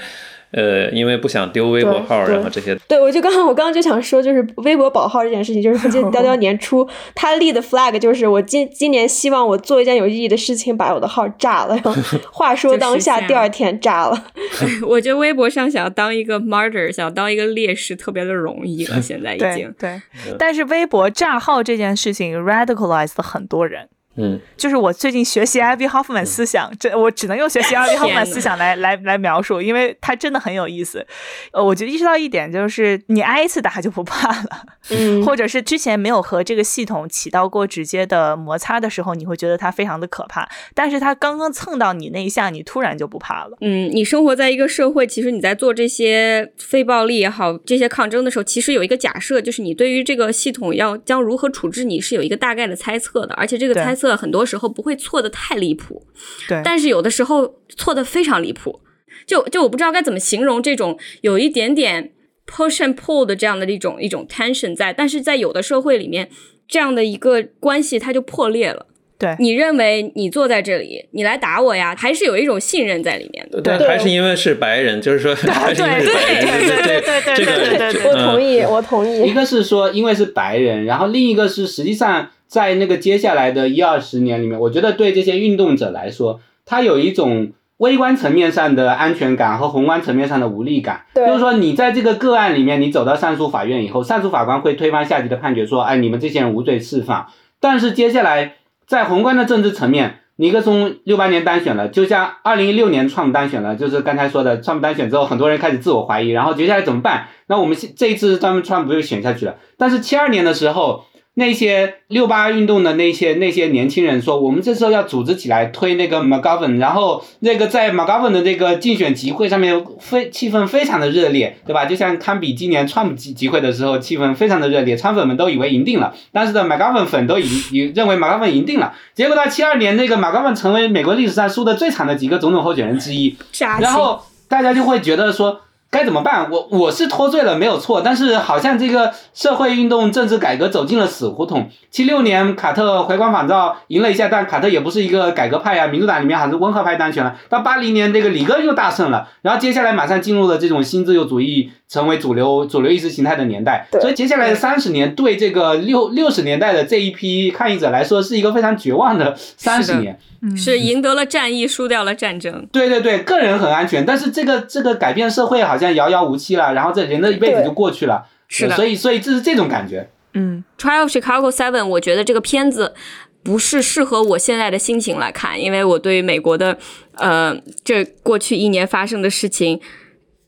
呃，因为不想丢微博号，然后这些。对，我就刚刚我刚刚就想说，就是微博保号这件事情，就是记得 雕雕年初他立的 flag，就是我今今年希望我做一件有意义的事情，把我的号炸了。话说当下，第二天炸了。我觉得微博上想要当一个 martyr，想当一个烈士，特别的容易了。现在已经对，但是微博炸号这件事情 radicalized 了很多人。嗯，就是我最近学习 Abby Hoffman 思想，这我只能用学习 Abby Hoffman 思想来来来描述，因为它真的很有意思。呃，我就意识到一点，就是你挨一次打就不怕了，嗯，或者是之前没有和这个系统起到过直接的摩擦的时候，你会觉得它非常的可怕。但是它刚刚蹭到你那一下，你突然就不怕了。嗯，你生活在一个社会，其实你在做这些非暴力也好，这些抗争的时候，其实有一个假设，就是你对于这个系统要将如何处置你是有一个大概的猜测的，而且这个猜测。很多时候不会错的太离谱，对，但是有的时候错的非常离谱，就就我不知道该怎么形容这种有一点点 push and pull 的这样的一种一种 tension 在，但是在有的社会里面，这样的一个关系它就破裂了。对你认为你坐在这里，你来打我呀，还是有一种信任在里面的？对，还是因为是白人，就是说还是因为是白人，对对对对对对，我同意，我同意。一个是说因为是白人，然后另一个是实际上。在那个接下来的一二十年里面，我觉得对这些运动者来说，他有一种微观层面上的安全感和宏观层面上的无力感。就是说，你在这个个案里面，你走到上诉法院以后，上诉法官会推翻下级的判决，说，哎，你们这些人无罪释放。但是接下来在宏观的政治层面，尼克松六八年当选了，就像二零一六年创当选了，就是刚才说的，创当选之后，很多人开始自我怀疑，然后接下来怎么办？那我们这一次专门川普又选下去了，但是七二年的时候。那些六八运动的那些那些年轻人说，我们这时候要组织起来推那个 McGovern，然后那个在 McGovern 的这个竞选集会上面非气氛非常的热烈，对吧？就像堪比今年川普集集会的时候，气氛非常的热烈，川粉们都以为赢定了，当时的 McGovern 粉都已已认为 McGovern 赢定了，结果到七二年那个 McGovern 成为美国历史上输的最惨的几个总统候选人之一，然后大家就会觉得说。该怎么办？我我是脱罪了，没有错。但是好像这个社会运动、政治改革走进了死胡同。七六年卡特回光返照，赢了一下，但卡特也不是一个改革派啊，民主党里面还是温和派当选了。到八零年，这个里根又大胜了，然后接下来马上进入了这种新自由主义成为主流、主流意识形态的年代。所以接下来的三十年，对这个六六十年代的这一批抗议者来说，是一个非常绝望的三十年。是赢得了战役，输掉了战争。对对对，个人很安全，但是这个这个改变社会好像遥遥无期了，然后这人的一辈子就过去了。是的，所以所以这是这种感觉。嗯，Trial of Chicago Seven，我觉得这个片子不是适合我现在的心情来看，因为我对美国的呃这过去一年发生的事情。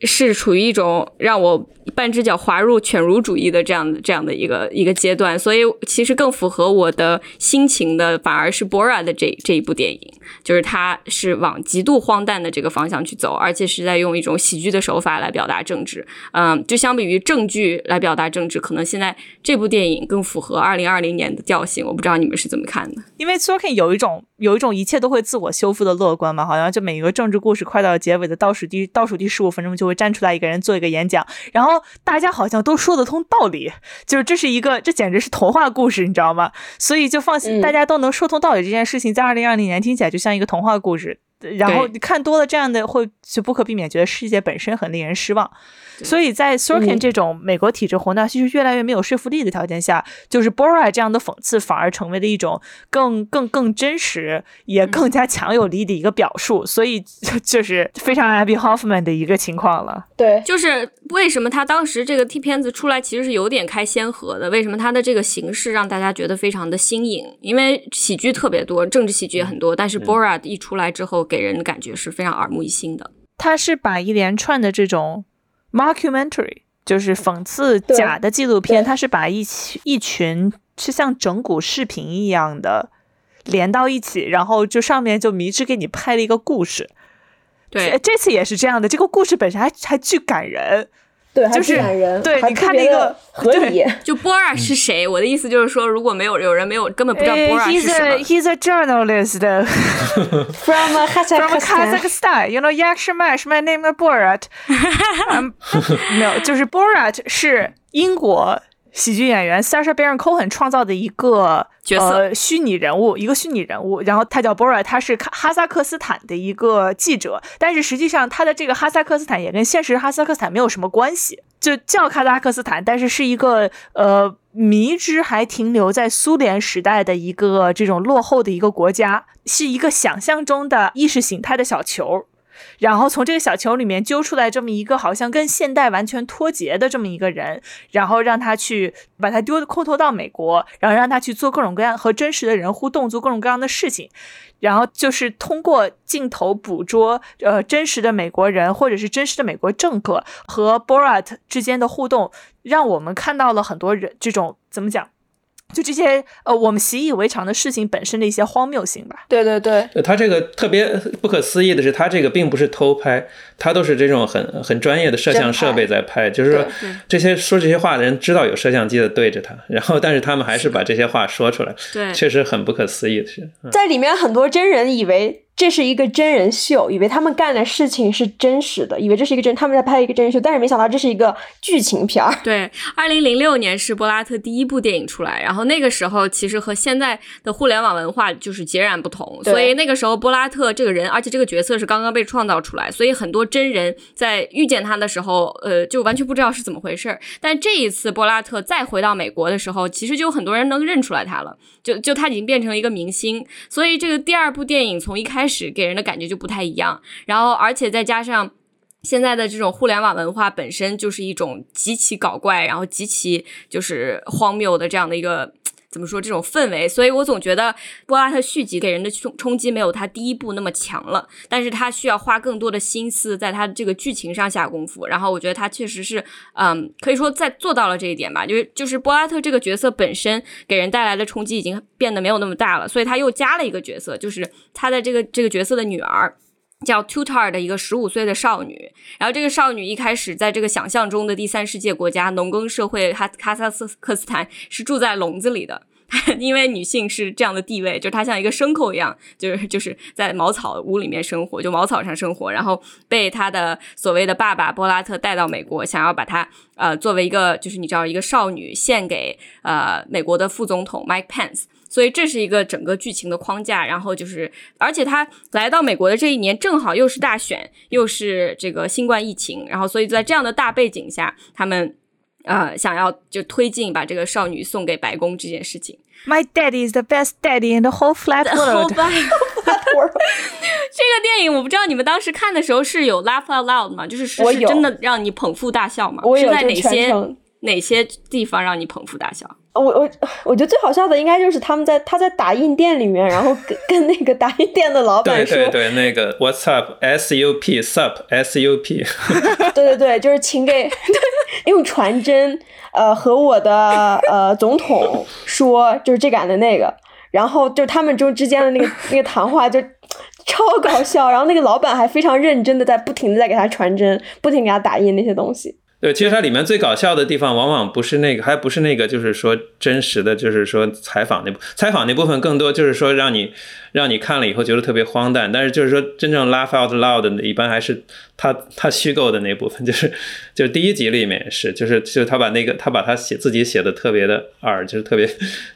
是处于一种让我半只脚滑入犬儒主义的这样的这样的一个一个阶段，所以其实更符合我的心情的反而是 Bora 的这这一部电影，就是它是往极度荒诞的这个方向去走，而且是在用一种喜剧的手法来表达政治。嗯，就相比于正剧来表达政治，可能现在这部电影更符合二零二零年的调性。我不知道你们是怎么看的？因为 Sorkin 有一种有一种一切都会自我修复的乐观嘛，好像就每一个政治故事快到结尾的倒数第倒数第十五分钟就。会站出来一个人做一个演讲，然后大家好像都说得通道理，就是这是一个，这简直是童话故事，你知道吗？所以就放心，大家都能说通道理这件事情，在二零二零年听起来就像一个童话故事。然后你看多了这样的，会就不可避免觉得世界本身很令人失望。所以在 Sorkin 这种美国体制宏大叙事越来越没有说服力的条件下，就是 Borat 这样的讽刺反而成为了一种更更更真实也更加强有力的一个表述。所以就是非常 Abby Hoffman 的一个情况了。对，就是为什么他当时这个 T 片子出来其实是有点开先河的？为什么他的这个形式让大家觉得非常的新颖？因为喜剧特别多，政治喜剧也很多，但是 Borat 一出来之后。给人的感觉是非常耳目一新的。他是把一连串的这种 mockumentary，就是讽刺假的纪录片，它是把一群一群是像整蛊视频一样的连到一起，然后就上面就迷之给你拍了一个故事。对，这次也是这样的，这个故事本身还还巨感人。对，就是。对，你看那个合理。就 Bora 是谁？我的意思就是说，如果没有有人没有根本不知道 Bora 是什么。He's a journalist from Kazakhstan. You know, Yakshimash, my name is Borat. 没有，就是 Borat 是英国。喜剧演员 Sasha Baron Cohen 创造的一个角色，虚拟人物，一个虚拟人物，然后他叫 Bora，他是哈萨克斯坦的一个记者，但是实际上他的这个哈萨克斯坦也跟现实哈萨克斯坦没有什么关系，就叫哈萨克斯坦，但是是一个呃迷之还停留在苏联时代的一个这种落后的一个国家，是一个想象中的意识形态的小球。然后从这个小球里面揪出来这么一个好像跟现代完全脱节的这么一个人，然后让他去把他丢的空投到美国，然后让他去做各种各样和真实的人互动，做各种各样的事情，然后就是通过镜头捕捉呃真实的美国人或者是真实的美国政客和 Borat 之间的互动，让我们看到了很多人这种怎么讲？就这些呃，我们习以为常的事情本身的一些荒谬性吧。对对对，他这个特别不可思议的是，他这个并不是偷拍，他都是这种很很专业的摄像设备在拍。就是说，这些说这些话的人知道有摄像机的对着他，然后但是他们还是把这些话说出来。对，确实很不可思议的是，在里面很多真人以为。这是一个真人秀，以为他们干的事情是真实的，以为这是一个真，他们在拍一个真人秀，但是没想到这是一个剧情片儿。对，二零零六年是柏拉特第一部电影出来，然后那个时候其实和现在的互联网文化就是截然不同，所以那个时候柏拉特这个人，而且这个角色是刚刚被创造出来，所以很多真人在遇见他的时候，呃，就完全不知道是怎么回事。但这一次柏拉特再回到美国的时候，其实就有很多人能认出来他了，就就他已经变成了一个明星，所以这个第二部电影从一开。始给人的感觉就不太一样，然后而且再加上现在的这种互联网文化本身就是一种极其搞怪，然后极其就是荒谬的这样的一个怎么说这种氛围，所以我总觉得波拉特续集给人的冲冲击没有他第一部那么强了，但是他需要花更多的心思在他这个剧情上下功夫。然后我觉得他确实是，嗯，可以说在做到了这一点吧。就是就是波拉特这个角色本身给人带来的冲击已经变得没有那么大了，所以他又加了一个角色，就是他的这个这个角色的女儿。叫 Tutar 的一个十五岁的少女，然后这个少女一开始在这个想象中的第三世界国家农耕社会哈哈萨斯克斯坦是住在笼子里的，因为女性是这样的地位，就是她像一个牲口一样，就是就是在茅草屋里面生活，就茅草上生活，然后被她的所谓的爸爸波拉特带到美国，想要把她呃作为一个就是你知道一个少女献给呃美国的副总统 Mike Pence。所以这是一个整个剧情的框架，然后就是，而且他来到美国的这一年正好又是大选，又是这个新冠疫情，然后所以在这样的大背景下，他们呃想要就推进把这个少女送给白宫这件事情。My daddy is the best daddy in the whole flat world. 这个电影我不知道你们当时看的时候是有 laugh out loud 吗？就是是真的让你捧腹大笑吗？是在哪些哪些地方让你捧腹大笑？我我我觉得最好笑的应该就是他们在他在打印店里面，然后跟跟那个打印店的老板说，对对对，那个 What's up S U P Sup S U P，对对对，就是请给用传真呃和我的呃总统说就是这杆的那个，然后就他们中之间的那个那个谈话就超搞笑，然后那个老板还非常认真的在不停的在给他传真，不停给他打印那些东西。对，其实它里面最搞笑的地方，往往不是那个，还不是那个，就是说真实的，就是说采访那部采访那部分，更多就是说让你让你看了以后觉得特别荒诞。但是就是说真正 laugh out loud 的，一般还是他他虚构的那部分，就是就是第一集里面是，就是就是他把那个他把他写自己写的特别的二，就是特别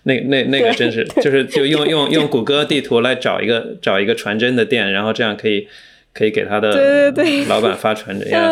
那那那个真是就是就用用用谷歌地图来找一个找一个传真的店，然后这样可以可以给他的老板发传真呀。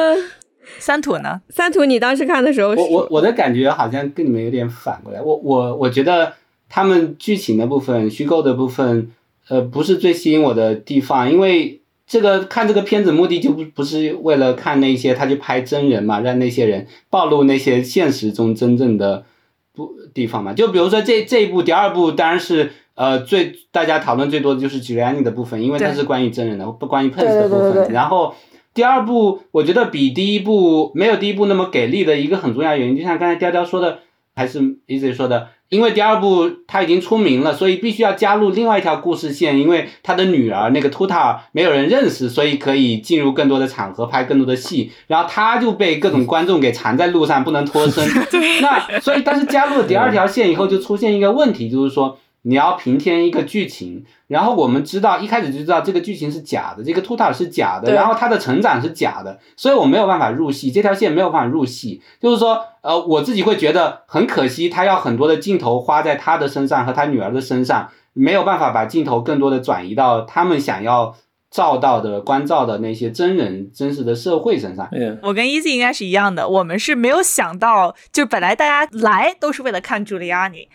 三土呢？三土，你当时看的时候，我我我的感觉好像跟你们有点反过来。我我我觉得他们剧情的部分、虚构的部分，呃，不是最吸引我的地方。因为这个看这个片子目的就不不是为了看那些，他去拍真人嘛，让那些人暴露那些现实中真正的不地方嘛。就比如说这这一部，第二部当然是呃最大家讨论最多的就是 Juliani 的部分，因为它是关于真人的，不关于 Pence 的部分。然后。第二部我觉得比第一部没有第一部那么给力的一个很重要原因，就像刚才雕雕说的，还是 Easy 说的，因为第二部他已经出名了，所以必须要加入另外一条故事线，因为他的女儿那个 Tuta 没有人认识，所以可以进入更多的场合拍更多的戏，然后他就被各种观众给缠在路上不能脱身。那所以但是加入了第二条线以后，就出现一个问题，就是说。你要平添一个剧情，然后我们知道一开始就知道这个剧情是假的，这个秃塔是假的，然后他的成长是假的，所以我没有办法入戏，这条线没有办法入戏，就是说，呃，我自己会觉得很可惜，他要很多的镜头花在他的身上和他女儿的身上，没有办法把镜头更多的转移到他们想要。照到的、关照的那些真人、真实的社会身上，我跟 Easy 应该是一样的。我们是没有想到，就本来大家来都是为了看朱莉安尼，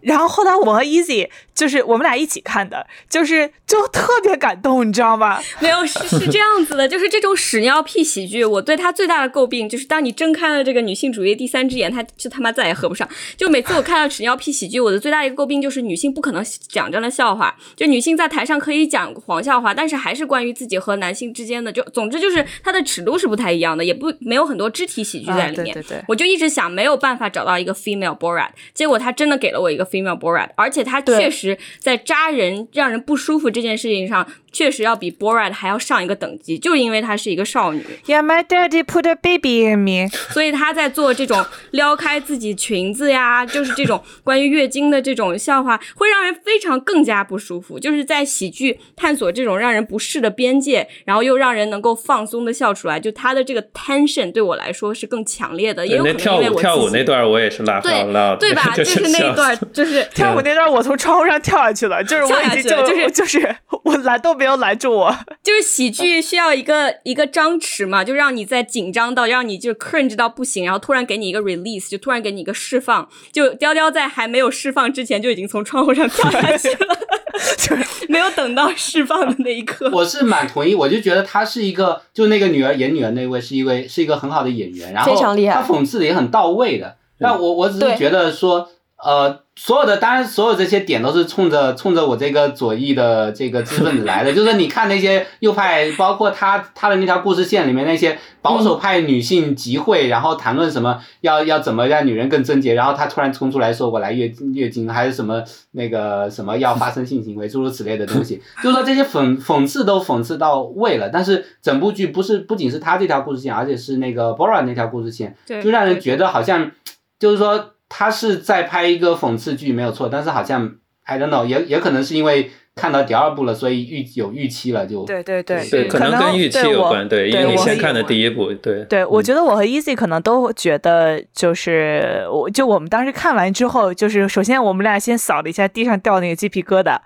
然后后来我和 Easy 就是我们俩一起看的，就是就特别感动，你知道吗？没有，是是这样子的，就是这种屎尿屁喜剧，我对他最大的诟病就是，当你睁开了这个女性主义第三只眼，他就他妈再也合不上。就每次我看到屎尿屁喜剧，我的最大一个诟病就是女性不可能讲这样的笑话，就女性在台上可以讲黄笑话，但是还是。是关于自己和男性之间的，就总之就是它的尺度是不太一样的，也不没有很多肢体喜剧在里面。对对对，我就一直想没有办法找到一个 female Borat，结果他真的给了我一个 female Borat，而且他确实在扎人让人不舒服这件事情上。确实要比 Borat 还要上一个等级，就是因为她是一个少女。Yeah, my daddy put a baby in me。所以她在做这种撩开自己裙子呀，就是这种关于月经的这种笑话，会让人非常更加不舒服。就是在喜剧探索这种让人不适的边界，然后又让人能够放松的笑出来。就她的这个 tension 对我来说是更强烈的。也有可能因为我跳舞那段我也是拉到了，对吧？就是那一段，就是跳舞那段，我从窗户上跳下去了，就是我已经就是就是我懒都。没有拦住我，就是喜剧需要一个一个张弛嘛，就让你在紧张到让你就 cringe 到不行，然后突然给你一个 release，就突然给你一个释放。就雕雕在还没有释放之前就已经从窗户上跳下去了，就是没有等到释放的那一刻。我是蛮同意，我就觉得他是一个，就那个女儿演女儿那位是一位是一个很好的演员，然后他讽刺的也很到位的。但我我只是觉得说，呃。所有的当然所有这些点都是冲着冲着我这个左翼的这个知识分子来的，就是你看那些右派，包括他他的那条故事线里面那些保守派女性集会，然后谈论什么要要怎么让女人更贞洁，然后他突然冲出来说我来月月经还是什么那个什么要发生性行为诸如此类的东西，就是说这些讽讽刺都讽刺到位了，但是整部剧不是不仅是他这条故事线，而且是那个 Bora 那条故事线，就让人觉得好像就是说他是在拍一个讽刺剧没有错，但是好像 I don't know，也也可能是因为看到第二部了，所以预有预期了就对对对对，可能跟预期有关，对，因为你先看的第一部，对，对，我嗯觉得我和 Easy 可能都觉得，就是我就我们当时看完之后，就是首先我们俩先扫了一下地上掉那个鸡皮疙瘩，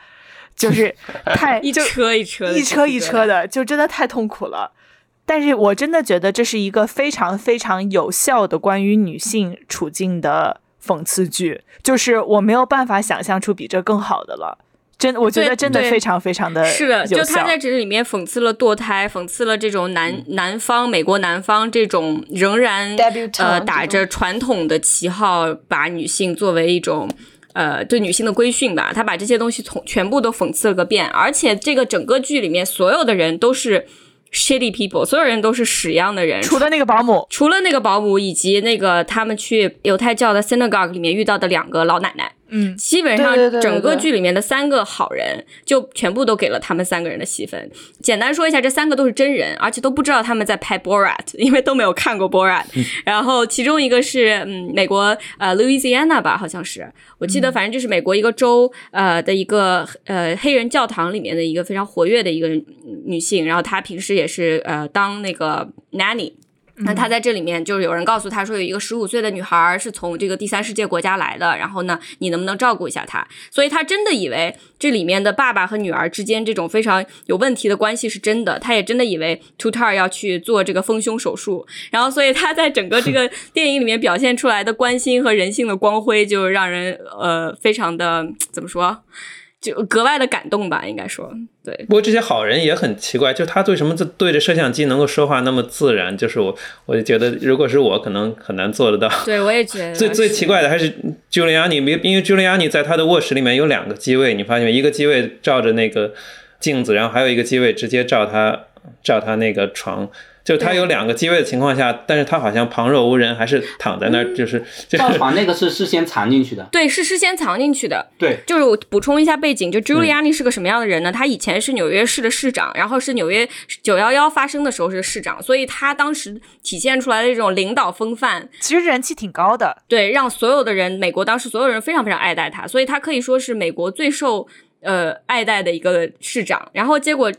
就是 太一车一车一车一车。的，就真的太痛苦了。但是我真的觉得这是一个非常非常有效的关于女性处境的讽刺剧，就是我没有办法想象出比这更好的了。真，我觉得真的非常非常的是的，就他在这里面讽刺了堕胎，讽刺了这种南、嗯南方美国南方这种仍然呃打着传统的旗号，把女性作为一种。呃，对女性的规训吧，他把这些东西从全部都讽刺了个遍，而且这个整个剧里面所有的人都是 shitty people，所有人都是屎一样的人，除了那个保姆，除了那个保姆以及那个他们去犹太教的 synagogue 里面遇到的两个老奶奶，嗯，基本上整个剧里面的三个好人就全部都给了他们三个人的戏份。简单说一下，这三个都是真人，而且都不知道他们在拍 Borat，因为都没有看过 Borat。然后其中一个是嗯美国呃 Louisiana 吧，好像是我记得，反正就是美国一个州呃的一个呃黑人教堂里面的一个非常活跃的一个女性，然后她平时也是呃当那个 nanny。那他在这里面就是有人告诉他说，有一个十五岁的女孩儿是从这个第三世界国家来的，然后呢，你能不能照顾一下她？所以他真的以为这里面的爸爸和女儿之间这种非常有问题的关系是真的，他也真的以为 Tutar 要去做这个丰胸手术，然后所以他在整个这个 电影里面表现出来的关心和人性的光辉，就让人呃非常的怎么说，就格外的感动吧，应该说对。不过这些好人也很奇怪，就他为什么对着摄像机能够说话那么自然？就是我，我就觉得如果是我，可能很难做得到。对，我也觉得最最奇怪的还是 Giuliani，因为因为 Giuliani 在他的卧室里面有两个机位，你发现没？一个机位照着那个镜子，然后还有一个机位直接照他照他那个床。就他有两个机位的情况下，但是他好像旁若无人，还是躺在那儿，就是 就照床那个是事先藏进去的，对，是事先藏进去的。对，就是我补充一下背景，就 Giuliani 是个什么样的人呢？他以前是纽约市的市长，然后是纽约九幺幺发生的时候是市长，所以他当时体现出来的这种领导风范，其实人气挺高的。对，让所有的人，美国当时所有人非常非常爱戴他，所以他可以说是美国最受呃爱戴的一个市长。然后结果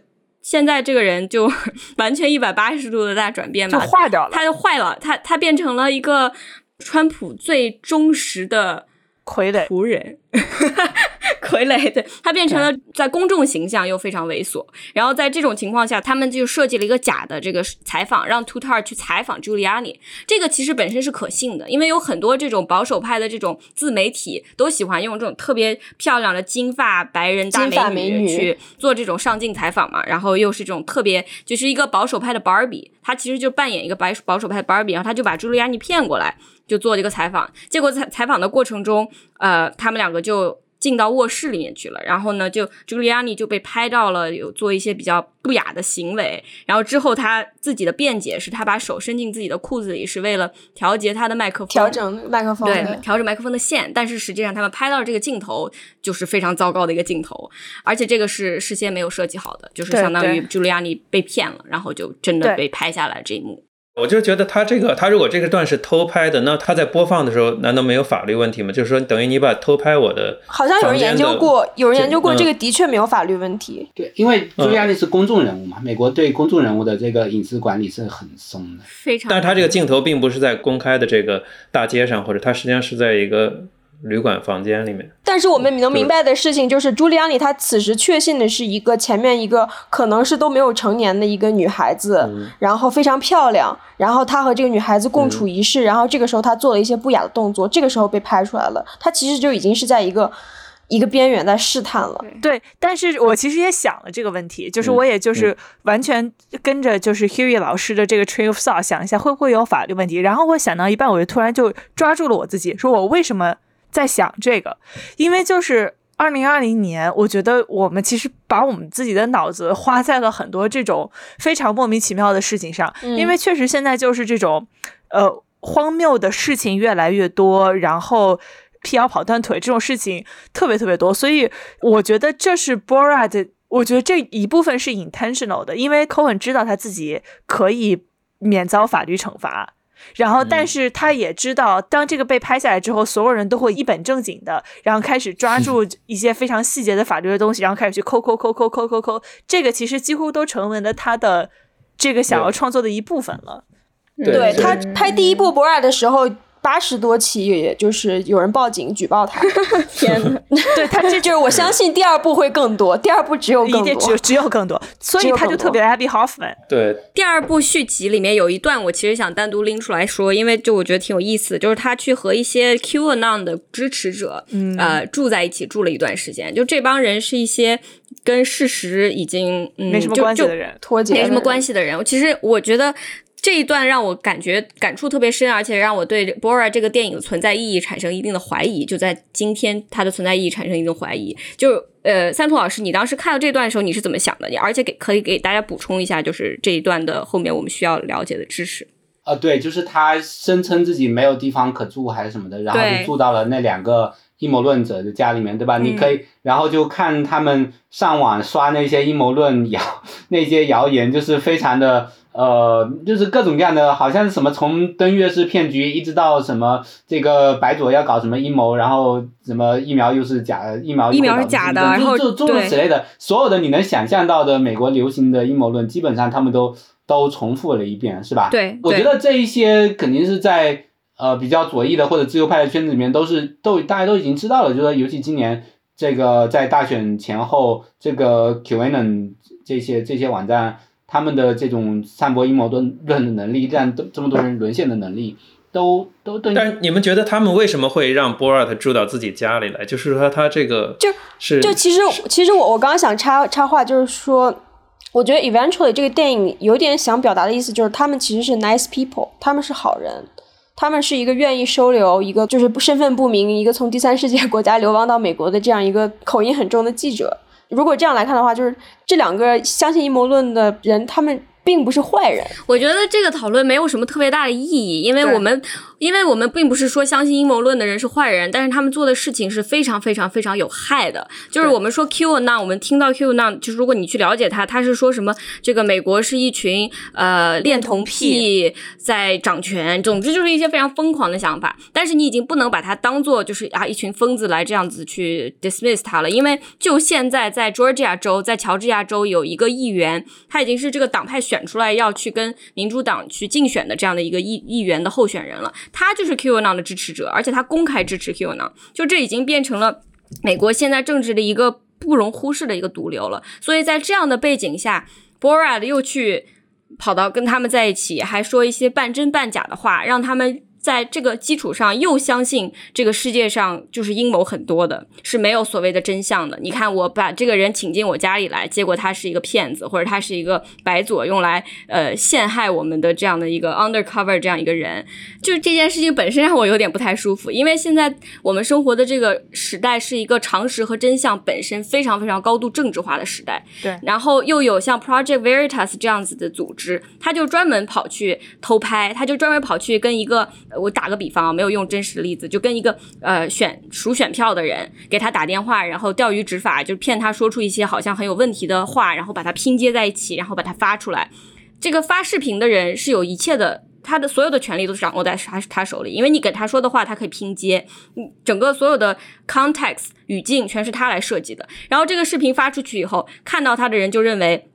现在这个人就 完全一百八十度的大转变就吧，化掉了，他就坏了，他他变成了一个川普最忠实的傀儡。仆人，傀儡，对他变成了在公众形象又非常猥琐。然后在这种情况下，他们就设计了一个假的这个采访，让 Tutar 去采访 Giuliani。这个其实本身是可信的，因为有很多这种保守派的这种自媒体都喜欢用这种特别漂亮的金发白人大金发美女去做这种上镜采访嘛。然后又是这种特别，就是一个保守派的 Barbie，他其实就扮演一个白保守派的 Barbie，然后他就把 Giuliani 骗过来。就做这个采访，结果采采访的过程中，呃，他们两个就进到卧室里面去了，然后呢，就 Giuliani 就被拍到了有做一些比较不雅的行为，然后之后他自己的辩解是他把手伸进自己的裤子里是为了调节他的麦克风，调整麦克风，对，调整麦克风的线，但是实际上他们拍到这个镜头就是非常糟糕的一个镜头，而且这个是事先没有设计好的，就是相当于对 Giuliani 被骗了，然后就真的被拍下来这一幕。我就觉得他这个，他如果这个段是偷拍的，那他在播放的时候，难道没有法律问题吗？就是说，等于你把偷拍我的，好像有人研究过，有人研究过嗯这个的确没有法律问题。对，因为朱利安尼是公众人物嘛，美国对公众人物的这个隐私管理是很松的。非常，但是他这个镜头并不是在公开的这个大街上，或者他实际上是在一个旅馆房间里面。但是我们能明白的事情就是，朱莉安妮她此时确信的是一个前面一个可能是都没有成年的一个女孩子，嗯。然后非常漂亮，然后她和这个女孩子共处一室，然后这个时候她做了一些不雅的动作，这个时候被拍出来了，她其实就已经是在一个一个边缘在试探了。对，但是我其实也想了这个问题，就是嗯我也就是完全跟着就是 Huey 老师的这个 train of thought 想一下会不会有法律问题，然后我想到一半，我就突然就抓住了我自己，说我为什么在想这个，因为就是二零二零年，我觉得我们其实把我们自己的脑子花在了很多这种非常莫名其妙的事情上，因为确实现在就是这种呃荒谬的事情越来越多，然后。辟谣跑断腿这种事情特别特别多，所以我觉得这是 Borat，我觉得这一部分是 intentional 的，因为 Cohen 知道他自己可以免遭法律惩罚，然后但是他也知道，当这个被拍下来之后，所有人都会一本正经的，然后开始抓住 一些非常细节的法律的东西，然后开始去抠抠抠抠抠抠抠，这个其实几乎都成为了他的这个想要创作的一部分了。对。他拍第一部 Borat 的时候。八十多起，也就是有人报警举报他。天呐，对他这就是我相信第二部会更多，第二部只有更多，只只有更多，所以他就特别 Abby Hoffman。对，第二部续集里面有一段，我其实想单独拎出来说，因为就我觉得挺有意思，就是他去和一些 QAnon 的支持者，嗯呃，住在一起住了一段时间，就这帮人是一些跟事实已经没什么关系的人，脱节没什么关系的人。其实我觉得。这一段让我感觉感触特别深，而且让我对 Bora 这个电影的存在意义产生一定的怀疑。就在今天，它的存在意义产生一定怀疑。就呃，三兔老师，你当时看到这段的时候，你是怎么想的？你而且给可以给大家补充一下，就是这一段的后面我们需要了解的知识。啊，对，就是他声称自己没有地方可住还是什么的，然后就住到了那两个阴谋论者的家里面，对吧？你可以，然后就看他们上网刷那些阴谋论谣，那些谣言，就是非常的。呃，就是各种各样的，好像是什么从登月是骗局，一直到什么这个白左要搞什么阴谋，然后什么疫苗又是假疫苗，疫苗是假的，然后诸诸如此类的，所有的你能想象到的美国流行的阴谋论，基本上他们都都重复了一遍，是吧？对，我觉得这一些肯定是在呃比较左翼的或者自由派的圈子里面，都是都大家都已经知道了，就是尤其今年这个在大选前后，这个 QAnon 这些这些网站。他们的这种散播阴谋论论的能力，让这么多人沦陷的能力，都都对。但你们觉得他们为什么会让波尔特住到自己家里来？就是说他这个就是就其实其实我我刚刚想插插话，就是说，我觉得 eventually 这个电影有点想表达的意思，就是他们其实是 nice people，他们是好人，他们是一个愿意收留一个就是身份不明、一个从第三世界国家流亡到美国的这样一个口音很重的记者。如果这样来看的话，就是这两个相信阴谋论的人，他们。并不是坏人，我觉得这个讨论没有什么特别大的意义，因为我们，因为我们并不是说相信阴谋论的人是坏人，但是他们做的事情是非常非常非常有害的。就是我们说 Q 那，我们听到 Q 那，就是如果你去了解他，他是说什么？这个美国是一群呃恋童癖在掌权，总之就是一些非常疯狂的想法。但是你已经不能把它当做就是啊一群疯子来这样子去 dismiss 他了，因为就现在在 Georgia 州，在乔治亚州有一个议员，他已经是这个党派选。选出来要去跟民主党去竞选的这样的一个议议员的候选人了，他就是 QAnon 的支持者，而且他公开支持 QAnon，就这已经变成了美国现在政治的一个不容忽视的一个毒瘤了。所以在这样的背景下，Borat 又去跑到跟他们在一起，还说一些半真半假的话，让他们。在这个基础上，又相信这个世界上就是阴谋很多的，是没有所谓的真相的。你看，我把这个人请进我家里来，结果他是一个骗子，或者他是一个白左用来呃陷害我们的这样的一个 undercover 这样一个人，就是这件事情本身让我有点不太舒服。因为现在我们生活的这个时代是一个常识和真相本身非常非常高度政治化的时代。对，然后又有像 Project Veritas 这样子的组织，他就专门跑去偷拍，他就专门跑去跟一个。我打个比方啊，没有用真实的例子，就跟一个呃选数选票的人给他打电话，然后钓鱼执法，就是骗他说出一些好像很有问题的话，然后把它拼接在一起，然后把它发出来。这个发视频的人是有一切的，他的所有的权利都是掌握在他他手里，因为你给他说的话，他可以拼接，整个所有的 context 语境全是他来设计的。然后这个视频发出去以后，看到他的人就认为。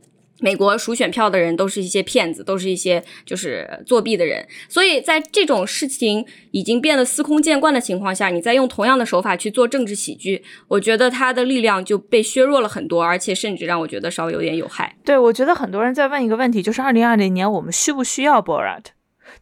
美国数选票的人都是一些骗子，都是一些就是作弊的人，所以在这种事情已经变得司空见惯的情况下，你再用同样的手法去做政治喜剧，我觉得他的力量就被削弱了很多，而且甚至让我觉得稍微有点有害。对，我觉得很多人在问一个问题，就是二零二零年我们需不需要 Borat？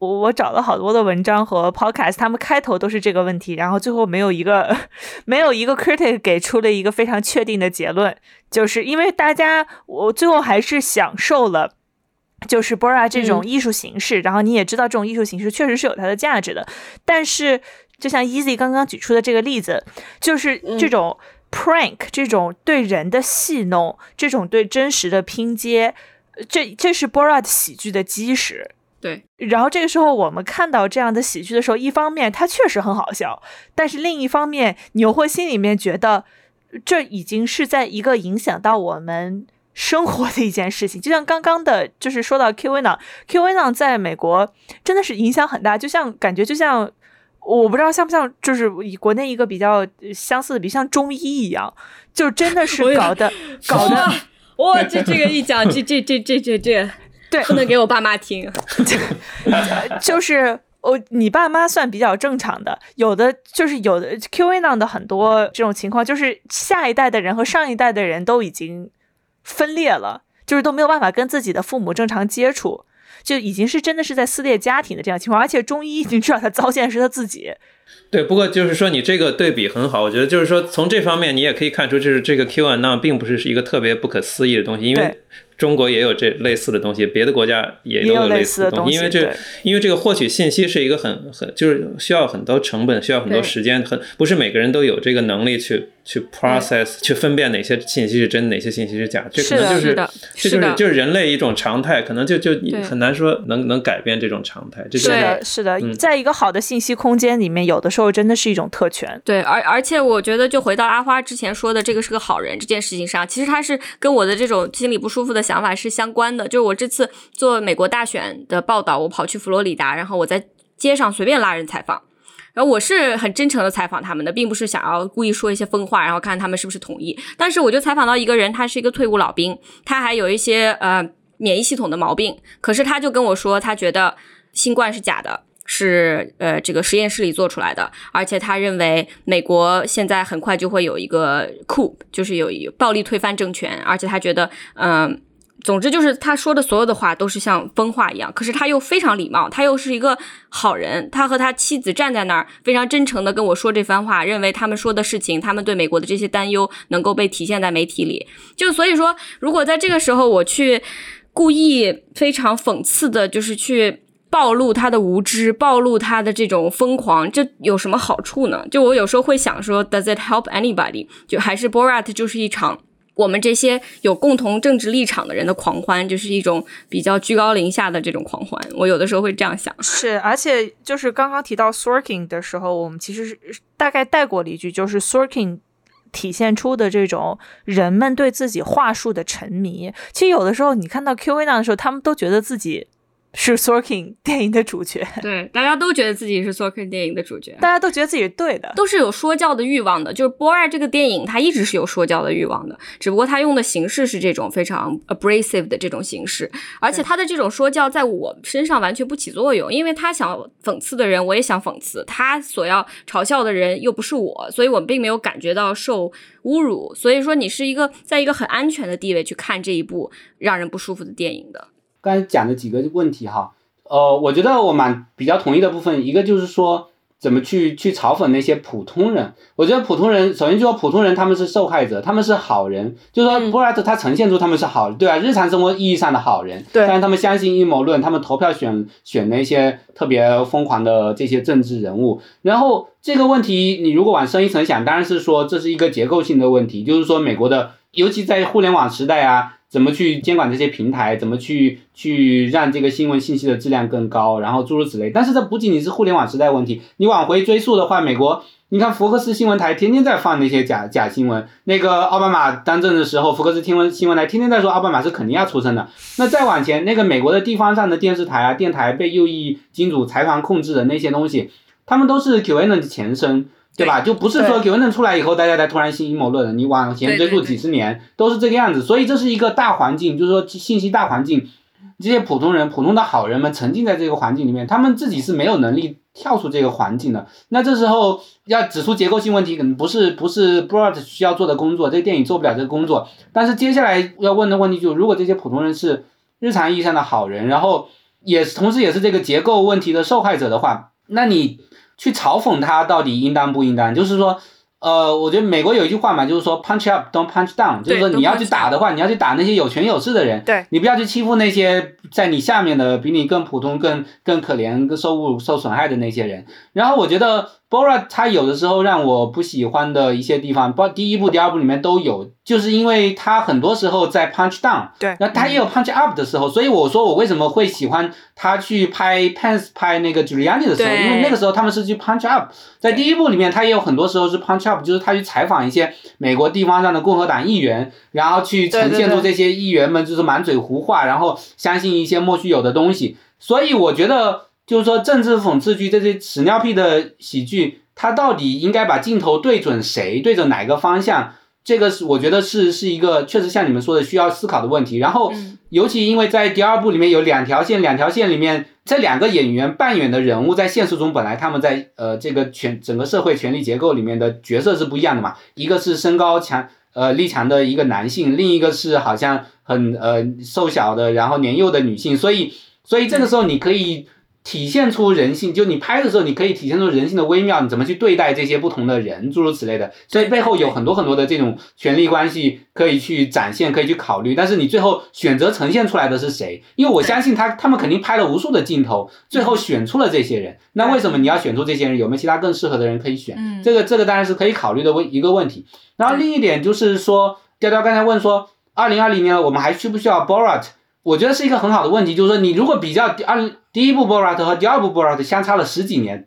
我我找了好多的文章和 podcast，他们开头都是这个问题，然后最后没有一个 没有一个 critic 给出了一个非常确定的结论，就是因为大家我最后还是享受了就是 Bora 这种艺术形式，然后你也知道这种艺术形式确实是有它的价值的，但是就像 Easy 刚刚举出的这个例子，就是这种 prank，这种对人的戏弄，这种对真实的拼接，这这是 Borat 喜剧的基石。对，然后这个时候我们看到这样的喜剧的时候，一方面它确实很好笑，但是另一方面你又会心里面觉得，这已经是在一个影响到我们生活的一件事情。就像刚刚的，就是说到 Q A 呢，Q A 呢在美国真的是影响很大，就像感觉就像我不知道像不像，就是以国内一个比较相似的，比如像中医一样，就真的是搞的 搞的，哇，这这个一讲，这这这这这这。对，不能给我爸妈听。就是我，你爸妈算比较正常的，有的就是有的 Q A 呢的很多这种情况，就是下一代的人和上一代的人都已经分裂了，就是都没有办法跟自己的父母正常接触，就已经是真的是在撕裂家庭的这样情况。而且中医已经知道他糟践是他自己。对，不过就是说你这个对比很好，我觉得就是说从这方面你也可以看出，就是这个 Q A 呢并不是是一个特别不可思议的东西，因为。中国也有这类似的东西，别的国家也都有类似的东西，因为这因为这个获取信息是一个很很就是需要很多成本，需要很多时间，很不是每个人都有这个能力去去 process 去分辨哪些信息是真，哪些信息是假，这可能就是这就是就是人类一种常态，可能就就很难说能能改变这种常态。这是的，是的，在一个好的信息空间里面，有的时候真的是一种特权。对，而而且我觉得，就回到阿花之前说的这个是个好人这件事情上，其实他是跟我的这种心里不舒服的。想法是相关的，就是我这次做美国大选的报道，我跑去佛罗里达，然后我在街上随便拉人采访，然后我是很真诚的采访他们的，并不是想要故意说一些疯话，然后看他们是不是同意。但是我就采访到一个人，他是一个退伍老兵，他还有一些呃免疫系统的毛病，可是他就跟我说，他觉得新冠是假的。是呃，这个实验室里做出来的，而且他认为美国现在很快就会有一个 coup，就是有暴力推翻政权，而且他觉得，嗯，总之就是他说的所有的话都是像疯话一样，可是他又非常礼貌，他又是一个好人，他和他妻子站在那儿，非常真诚的跟我说这番话，认为他们说的事情，他们对美国的这些担忧能够被体现在媒体里，就所以说，如果在这个时候我去故意非常讽刺的，就是去。暴露他的无知，暴露他的这种疯狂，这有什么好处呢？就我有时候会想说，Does it help anybody？就还是 Borat 就是一场我们这些有共同政治立场的人的狂欢，就是一种比较居高临下的这种狂欢。我有的时候会这样想。是，而且就是刚刚提到 Sorkin 的时候，我们其实是大概带过了一句，就是 Sorkin 体现出的这种人们对自己话术的沉迷。其实有的时候你看到 Q&A 的时候，他们都觉得自己。是 Sorkin 电影的主角，对，大家都觉得自己是 Sorkin 电影的主角，大家都觉得自己是对的，都是有说教的欲望的。就是《波尔》这个电影，它一直是有说教的欲望的，只不过它用的形式是这种非常 abrasive 的这种形式，而且它的这种说教在我身上完全不起作用，因为他想讽刺的人，我也想讽刺；他所要嘲笑的人又不是我，所以我并没有感觉到受侮辱。所以说，你是一个在一个很安全的地位去看这一部让人不舒服的电影的。刚才讲的几个问题哈，呃，我觉得我蛮比较同意的部分，一个就是说怎么去去嘲讽那些普通人。我觉得普通人，首先就说普通人他们是受害者，他们是好人，就是说博尔特他呈现出他们是好，对啊？日常生活意义上的好人，对。但是他们相信阴谋论，他们投票选选那些特别疯狂的这些政治人物。然后这个问题，你如果往深一层想，当然是说这是一个结构性的问题，就是说美国的，尤其在互联网时代啊。怎么去监管这些平台？怎么去去让这个新闻信息的质量更高？然后诸如此类。但是这不仅仅是互联网时代问题。你往回追溯的话，美国，你看福克斯新闻台天天在放那些假假新闻。那个奥巴马当政的时候，福克斯新闻新闻台天天在说奥巴马是肯定要出生的。那再往前，那个美国的地方上的电视台啊、电台被右翼金主财团控制的那些东西，他们都是 QAnon 的前身。对吧？就不是说 QAnon 出来以后，大家才突然信阴谋论的。你往前追溯几十年，都是这个样子。所以这是一个大环境，就是说信息大环境，这些普通人、普通的好人们沉浸在这个环境里面，他们自己是没有能力跳出这个环境的。那这时候要指出结构性问题，可能不是不是 Broad 需要做的工作，这个电影做不了这个工作。但是接下来要问的问题就是，如果这些普通人是日常意义上的好人，然后也同时也是这个结构问题的受害者的话，那你。去嘲讽他到底应当不应当？就是说，呃，我觉得美国有一句话嘛，就是说 punch up don't punch down，就是说你要去打的话，你要去打那些有权有势的人，对你不要去欺负那些在你下面的比你更普通、更更可怜、更受侮辱、受损害的那些人。然后我觉得 Borat 他有的时候让我不喜欢的一些地方，包第一部、第二部里面都有，就是因为他很多时候在 punch down，对。那他也有 punch up 的时候，所以我说我为什么会喜欢他去拍 Pence 拍那个 Giuliani 的时候，因为那个时候他们是去 punch up，在第一部里面他也有很多时候是 punch up，就是他去采访一些美国地方上的共和党议员，然后去呈现出这些议员们就是满嘴胡话，然后相信一些莫须有的东西，所以我觉得。就是说，政治讽刺剧这些屎尿屁的喜剧，它到底应该把镜头对准谁，对准哪个方向？这个是我觉得是是一个确实像你们说的需要思考的问题。然后，尤其因为在第二部里面有两条线，两条线里面这两个演员扮演的人物，在现实中本来他们在呃这个权整个社会权力结构里面的角色是不一样的嘛。一个是身高强呃力强的一个男性，另一个是好像很呃瘦小的然后年幼的女性。所以，所以这个时候你可以。体现出人性，就你拍的时候，你可以体现出人性的微妙，你怎么去对待这些不同的人，诸如此类的。所以背后有很多很多的这种权力关系可以去展现，可以去考虑。但是你最后选择呈现出来的是谁？因为我相信他，他们肯定拍了无数的镜头，最后选出了这些人。那为什么你要选出这些人？有没有其他更适合的人可以选？这个这个当然是可以考虑的问一个问题。然后另一点就是说，雕雕刚才问说，二零二零年我们还需不需要 Borat？我觉得是一个很好的问题，就是说你如果比较第二第一部 Borat 和第二部 Borat 相差了十几年，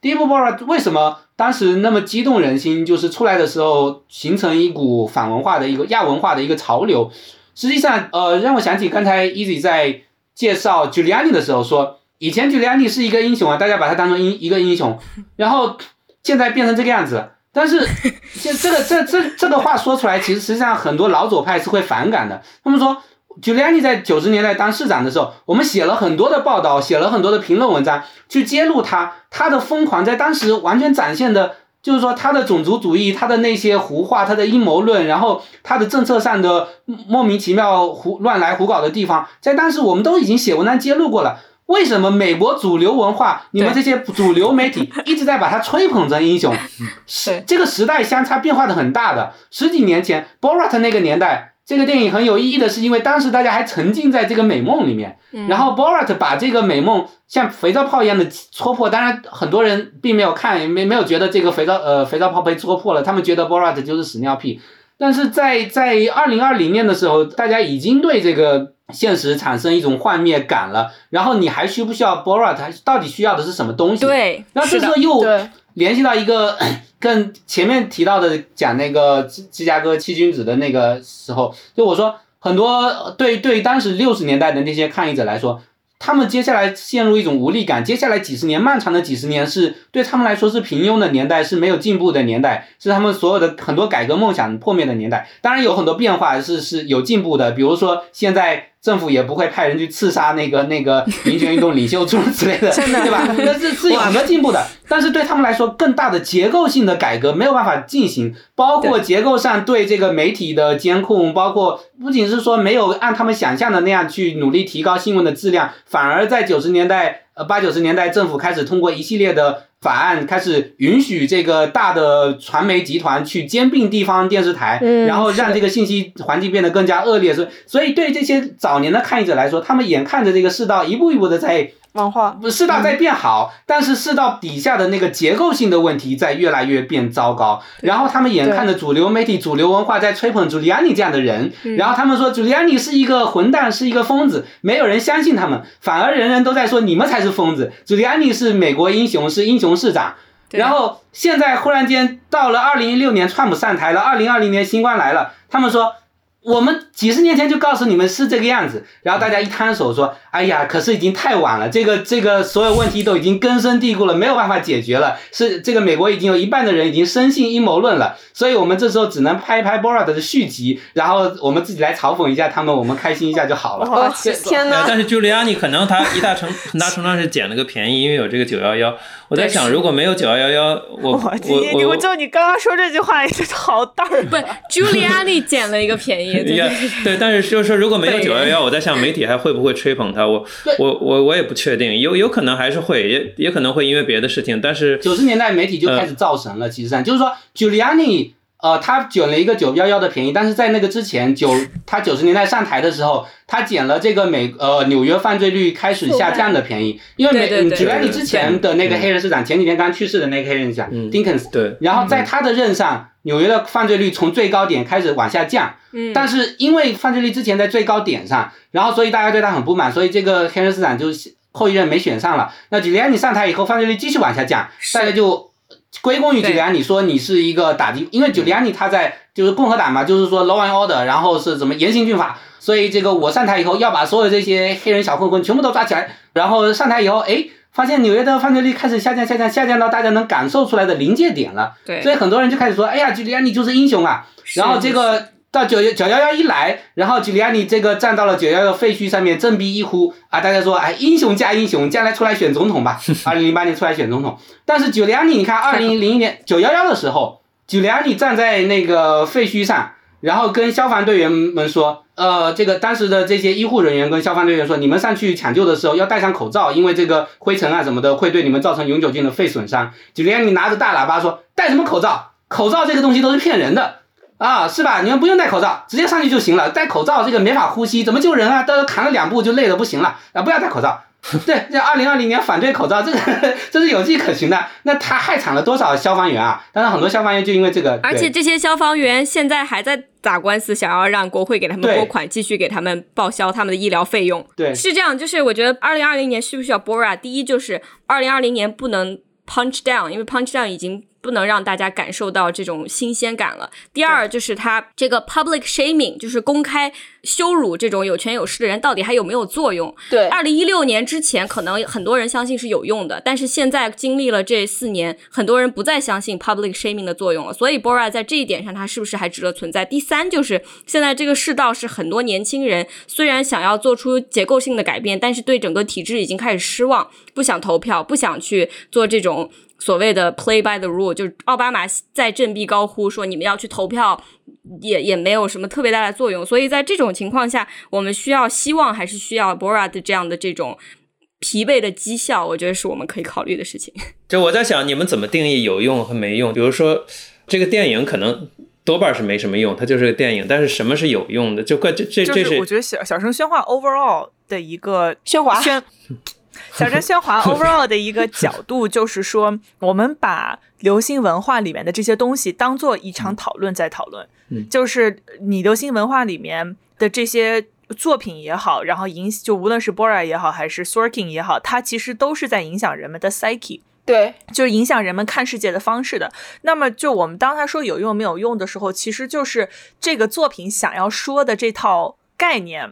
第一部 Borat 为什么当时那么激动人心？就是出来的时候形成一股反文化的一个亚文化的一个潮流。实际上，呃，让我想起刚才 Easy 在介绍 Giuliani 的时候说，以前 Giuliani 是一个英雄啊，大家把他当成英一个英雄，然后现在变成这个样子。但是，这这个这这这个话说出来，其实实际上很多老左派是会反感的。他们说。Giuliani 在九十年代当市长的时候，我们写了很多的报道，写了很多的评论文章，去揭露他他的疯狂，在当时完全展现的，就是说他的种族主义，他的那些胡话，他的阴谋论，然后他的政策上的莫名其妙胡乱来胡搞的地方，在当时我们都已经写文章揭露过了。为什么美国主流文化，你们这些主流媒体一直在把他吹捧成英雄？是这个时代相差变化的很大的。十几年前，Borat 那个年代。这个电影很有意义的是，因为当时大家还沉浸在这个美梦里面，然后 Borat 把这个美梦像肥皂泡一样的戳破。当然，很多人并没有看，没没有觉得这个肥皂呃肥皂泡被戳破了，他们觉得 Borat 就是屎尿屁。但是在在二零二零年的时候，大家已经对这个现实产生一种幻灭感了。然后你还需不需要 Borat？到底需要的是什么东西？对，那这时候又联系到一个。跟前面提到的讲那个芝芝加哥七君子的那个时候，就我说很多对对当时六十年代的那些抗议者来说，他们接下来陷入一种无力感，接下来几十年漫长的几十年是对他们来说是平庸的年代，是没有进步的年代，是他们所有的很多改革梦想破灭的年代。当然有很多变化是是有进步的，比如说现在。政府也不会派人去刺杀那个 那个民权运动领袖诸如此类的，对吧？那是是有很多进步的，但是对他们来说，更大的结构性的改革没有办法进行，包括结构上对这个媒体的监控，包括不仅是说没有按他们想象的那样去努力提高新闻的质量，反而在九十年代呃八九十年代，政府开始通过一系列的。法案开始允许这个大的传媒集团去兼并地方电视台，然后让这个信息环境变得更加恶劣。所以，所以对这些早年的抗议者来说，他们眼看着这个世道一步一步的在。文化世道在变好，但是世道底下的那个结构性的问题在越来越变糟糕。然后他们眼看着主流媒体、主流文化在吹捧朱利安尼这样的人，然后他们说朱利安尼是一个混蛋，是一个疯子，没有人相信他们，反而人人都在说你们才是疯子。朱利安尼是美国英雄，是英雄市长。然后现在忽然间到了二零一六年，川普上台了，二零二零年新冠来了，他们说。我们几十年前就告诉你们是这个样子，然后大家一摊手说：“哎呀，可是已经太晚了，这个这个所有问题都已经根深蒂固了，没有办法解决了。是这个美国已经有一半的人已经深信阴谋论了，所以我们这时候只能拍一拍 Borat 的续集，然后我们自己来嘲讽一下他们，我们开心一下就好了。” 我天哪！但是 Giuliani 可能他一大程很大程度上是捡了个便宜，因为有这个九幺幺。我在想，如果没有九幺幺幺，我 我我就你刚刚说这句话，好大儿。不，Giuliani 捡了一个便宜。对 对，但是就是说，如果没有九幺幺，我在想媒体还会不会吹捧他？我我我我也不确定，有有可能还是会，也也可能会因为别的事情。但是九十年代媒体就开始造神了，其实上就是说，Giuliani 呃，他卷了一个九幺幺的便宜，但是在那个之前九他九十年代上台的时候，他捡了这个美呃纽约犯罪率开始下降的便宜，因为美举例你之前的那个黑人市长前几天刚去世的那个黑人市长嗯 Dinkins，对，然后在他的任上，纽约的犯罪率从最高点开始往下降，嗯，但是因为犯罪率之前在最高点上，然后所以大家对他很不满，所以这个黑人市长就后一任没选上了。那吉利安尼上台以后，犯罪率继续往下降，大家就归功于吉里安尼说你是一个打击，因为吉里安尼他在就是共和党嘛，就是说 law and order，然后是怎么严刑峻法，所以这个我上台以后要把所有这些黑人小混混全部都抓起来，然后上台以后，哎。发现纽约的犯罪率开始下降，下降，下降到大家能感受出来的临界点了。对所以很多人就开始说：“哎呀，吉里安尼就是英雄啊！”然后这个到九九幺幺一来，然后吉利安尼这个站到了九幺幺废墟上面，振臂一呼啊，大家说：“哎，英雄加英雄，将来出来选总统吧！” 二零零八年出来选总统，但是吉利安尼，你看二零零一年九幺幺的时候，吉利安尼站在那个废墟上，然后跟消防队员们说。呃，这个当时的这些医护人员跟消防队员说，你们上去抢救的时候要戴上口罩，因为这个灰尘啊什么的会对你们造成永久性的肺损伤。吉利安尼拿着大喇叭说：“戴什么口罩？口罩这个东西都是骗人的啊，是吧？你们不用戴口罩，直接上去就行了。戴口罩这个没法呼吸，怎么救人啊？都扛了两步就累得不行了啊！不要戴口罩。对，这二零二零年反对口罩，这个 这是有迹可循的。那他害惨了多少消防员啊？当然很多消防员就因为这个，而且这些消防员现在还在打官司，想要让国会给他们拨款，继续给他们报销他们的医疗费用。对是这样，就是我觉得二零二零年需不需要 Bora？第一就是二零二零年不能 punch down，因为 punch down 已经不能让大家感受到这种新鲜感了。第二就是它这个 public shaming，就是公开羞辱这种有权有势的人，到底还有没有作用？对，二零一六年之前，可能很多人相信是有用的，但是现在经历了这四年，很多人不再相信 public shaming 的作用了。所以 Bora 在这一点上，它是不是还值得存在？第三就是现在这个世道是很多年轻人虽然想要做出结构性的改变，但是对整个体制已经开始失望，不想投票，不想去做这种。所谓的 play by the rule，就是奥巴马在振臂高呼说你们要去投票，也也没有什么特别大的作用。所以在这种情况下，我们需要希望还是需要 Bora 的这样的这种疲惫的绩效，我觉得是我们可以考虑的事情。就我在想，你们怎么定义有用和没用？比如说，这个电影可能多半是没什么用，它就是个电影。但是什么是有用的？就怪这这这就是我觉得小小声喧哗 overall 的一个喧哗喧。小镇喧哗 overall 的一个角度，就是说，我们把流行文化里面的这些东西当做一场讨论在讨论。嗯就是你流行文化里面的这些作品也好，然后影就无论是 Bora 也好，还是 Sorkin 也好，它其实都是在影响人们的 psyche。对，就是影响人们看世界的方式的。那么，就我们当他说有用没有用的时候，其实就是这个作品想要说的这套概念，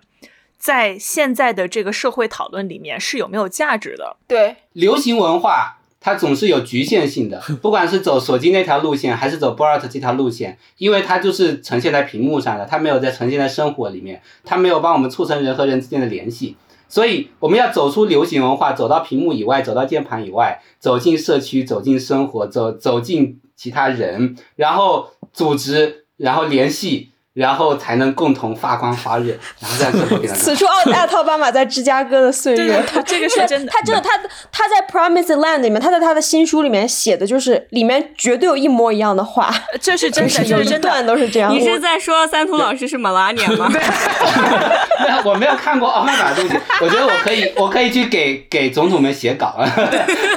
在现在的这个社会讨论里面是有没有价值的？对，流行文化它总是有局限性的，不管是走索金那条路线，还是走 Borat 这条路线，因为它就是呈现在屏幕上的，它没有在呈现在生活里面，它没有帮我们促成人和人之间的联系。所以我们要走出流行文化，走到屏幕以外，走到键盘以外，走进社区，走进生活，走走进其他人，然后组织，然后联系，然后才能共同发光发热，然后让生活变得更好。此处奥艾特奥巴马在芝加哥的岁月，他这个是真的他真的，他他在 Promised Land 里面，他在他的新书里面写的就是里面绝对有一模一样的话，这是真的，就是一这是真的。段都是这样。你是在说三图老师是 Melania 吗？没有，我没有看过奥巴马的东西，我觉得我可以，我可以去给给总统们写稿了。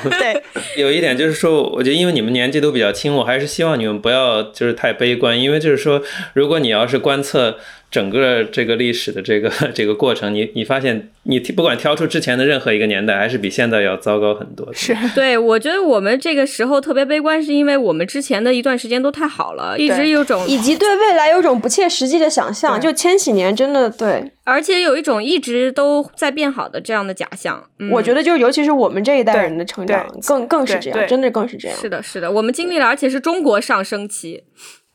对，有一点就是说，我觉得因为你们年纪都比较轻，我还是希望你们不要就是太悲观，因为就是说，如果你要是观测整个这个历史的这个这个过程，你你发现你不管挑出之前的任何一个年代，还是比现在要糟糕很多的。是 对，我觉得我们这个时候特别悲观，是因为我们之前的一段时间都太好了，一直有种，以及对未来有种不切实际的想象，就千禧年真的对，而且有一种一直都在变好的这样的假象。嗯、我觉得就是尤其是我们这一代人的成长更更是这样，真的更是这样。是的，是的，我们经历了，而且是中国上升期。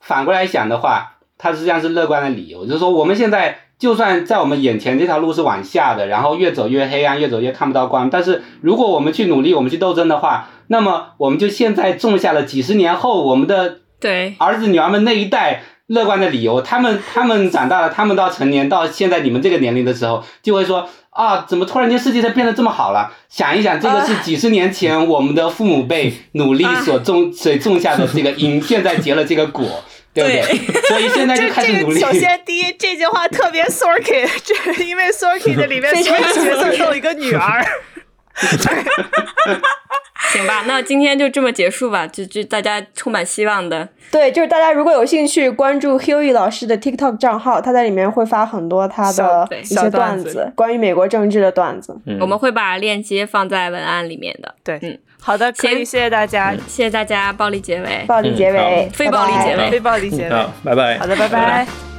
反过来想的话，它实际上是乐观的理由，就是说我们现在就算在我们眼前这条路是往下的，然后越走越黑暗，越走越看不到光，但是如果我们去努力，我们去斗争的话，那么我们就现在种下了几十年后我们的对，儿子女儿们那一代乐观的理由，他们他们长大了，他们到成年到现在你们这个年龄的时候，就会说啊，怎么突然间世界上变得这么好了？想一想，这个是几十年前我们的父母辈努力所种所种下的这个因，现在结了这个果。对不对？所以现在就这这个开始努力。首先第一这句话特别 Sorkin，这因为 Sorkin 的里面所有角色都有一个女儿。行吧，那今天就这么结束吧，就就大家充满希望的。对，就是大家如果有兴趣关注 Huey 老师的 TikTok 账号，他在里面会发很多他的一些段子段子，关于美国政治的段子。嗯我们会把链接放在文案里面的。对，嗯，好的，可以，谢谢大家，谢谢大家，暴力结尾。暴力结尾嗯，非暴力结尾非暴力结尾。好，拜拜。好的，拜拜拜拜。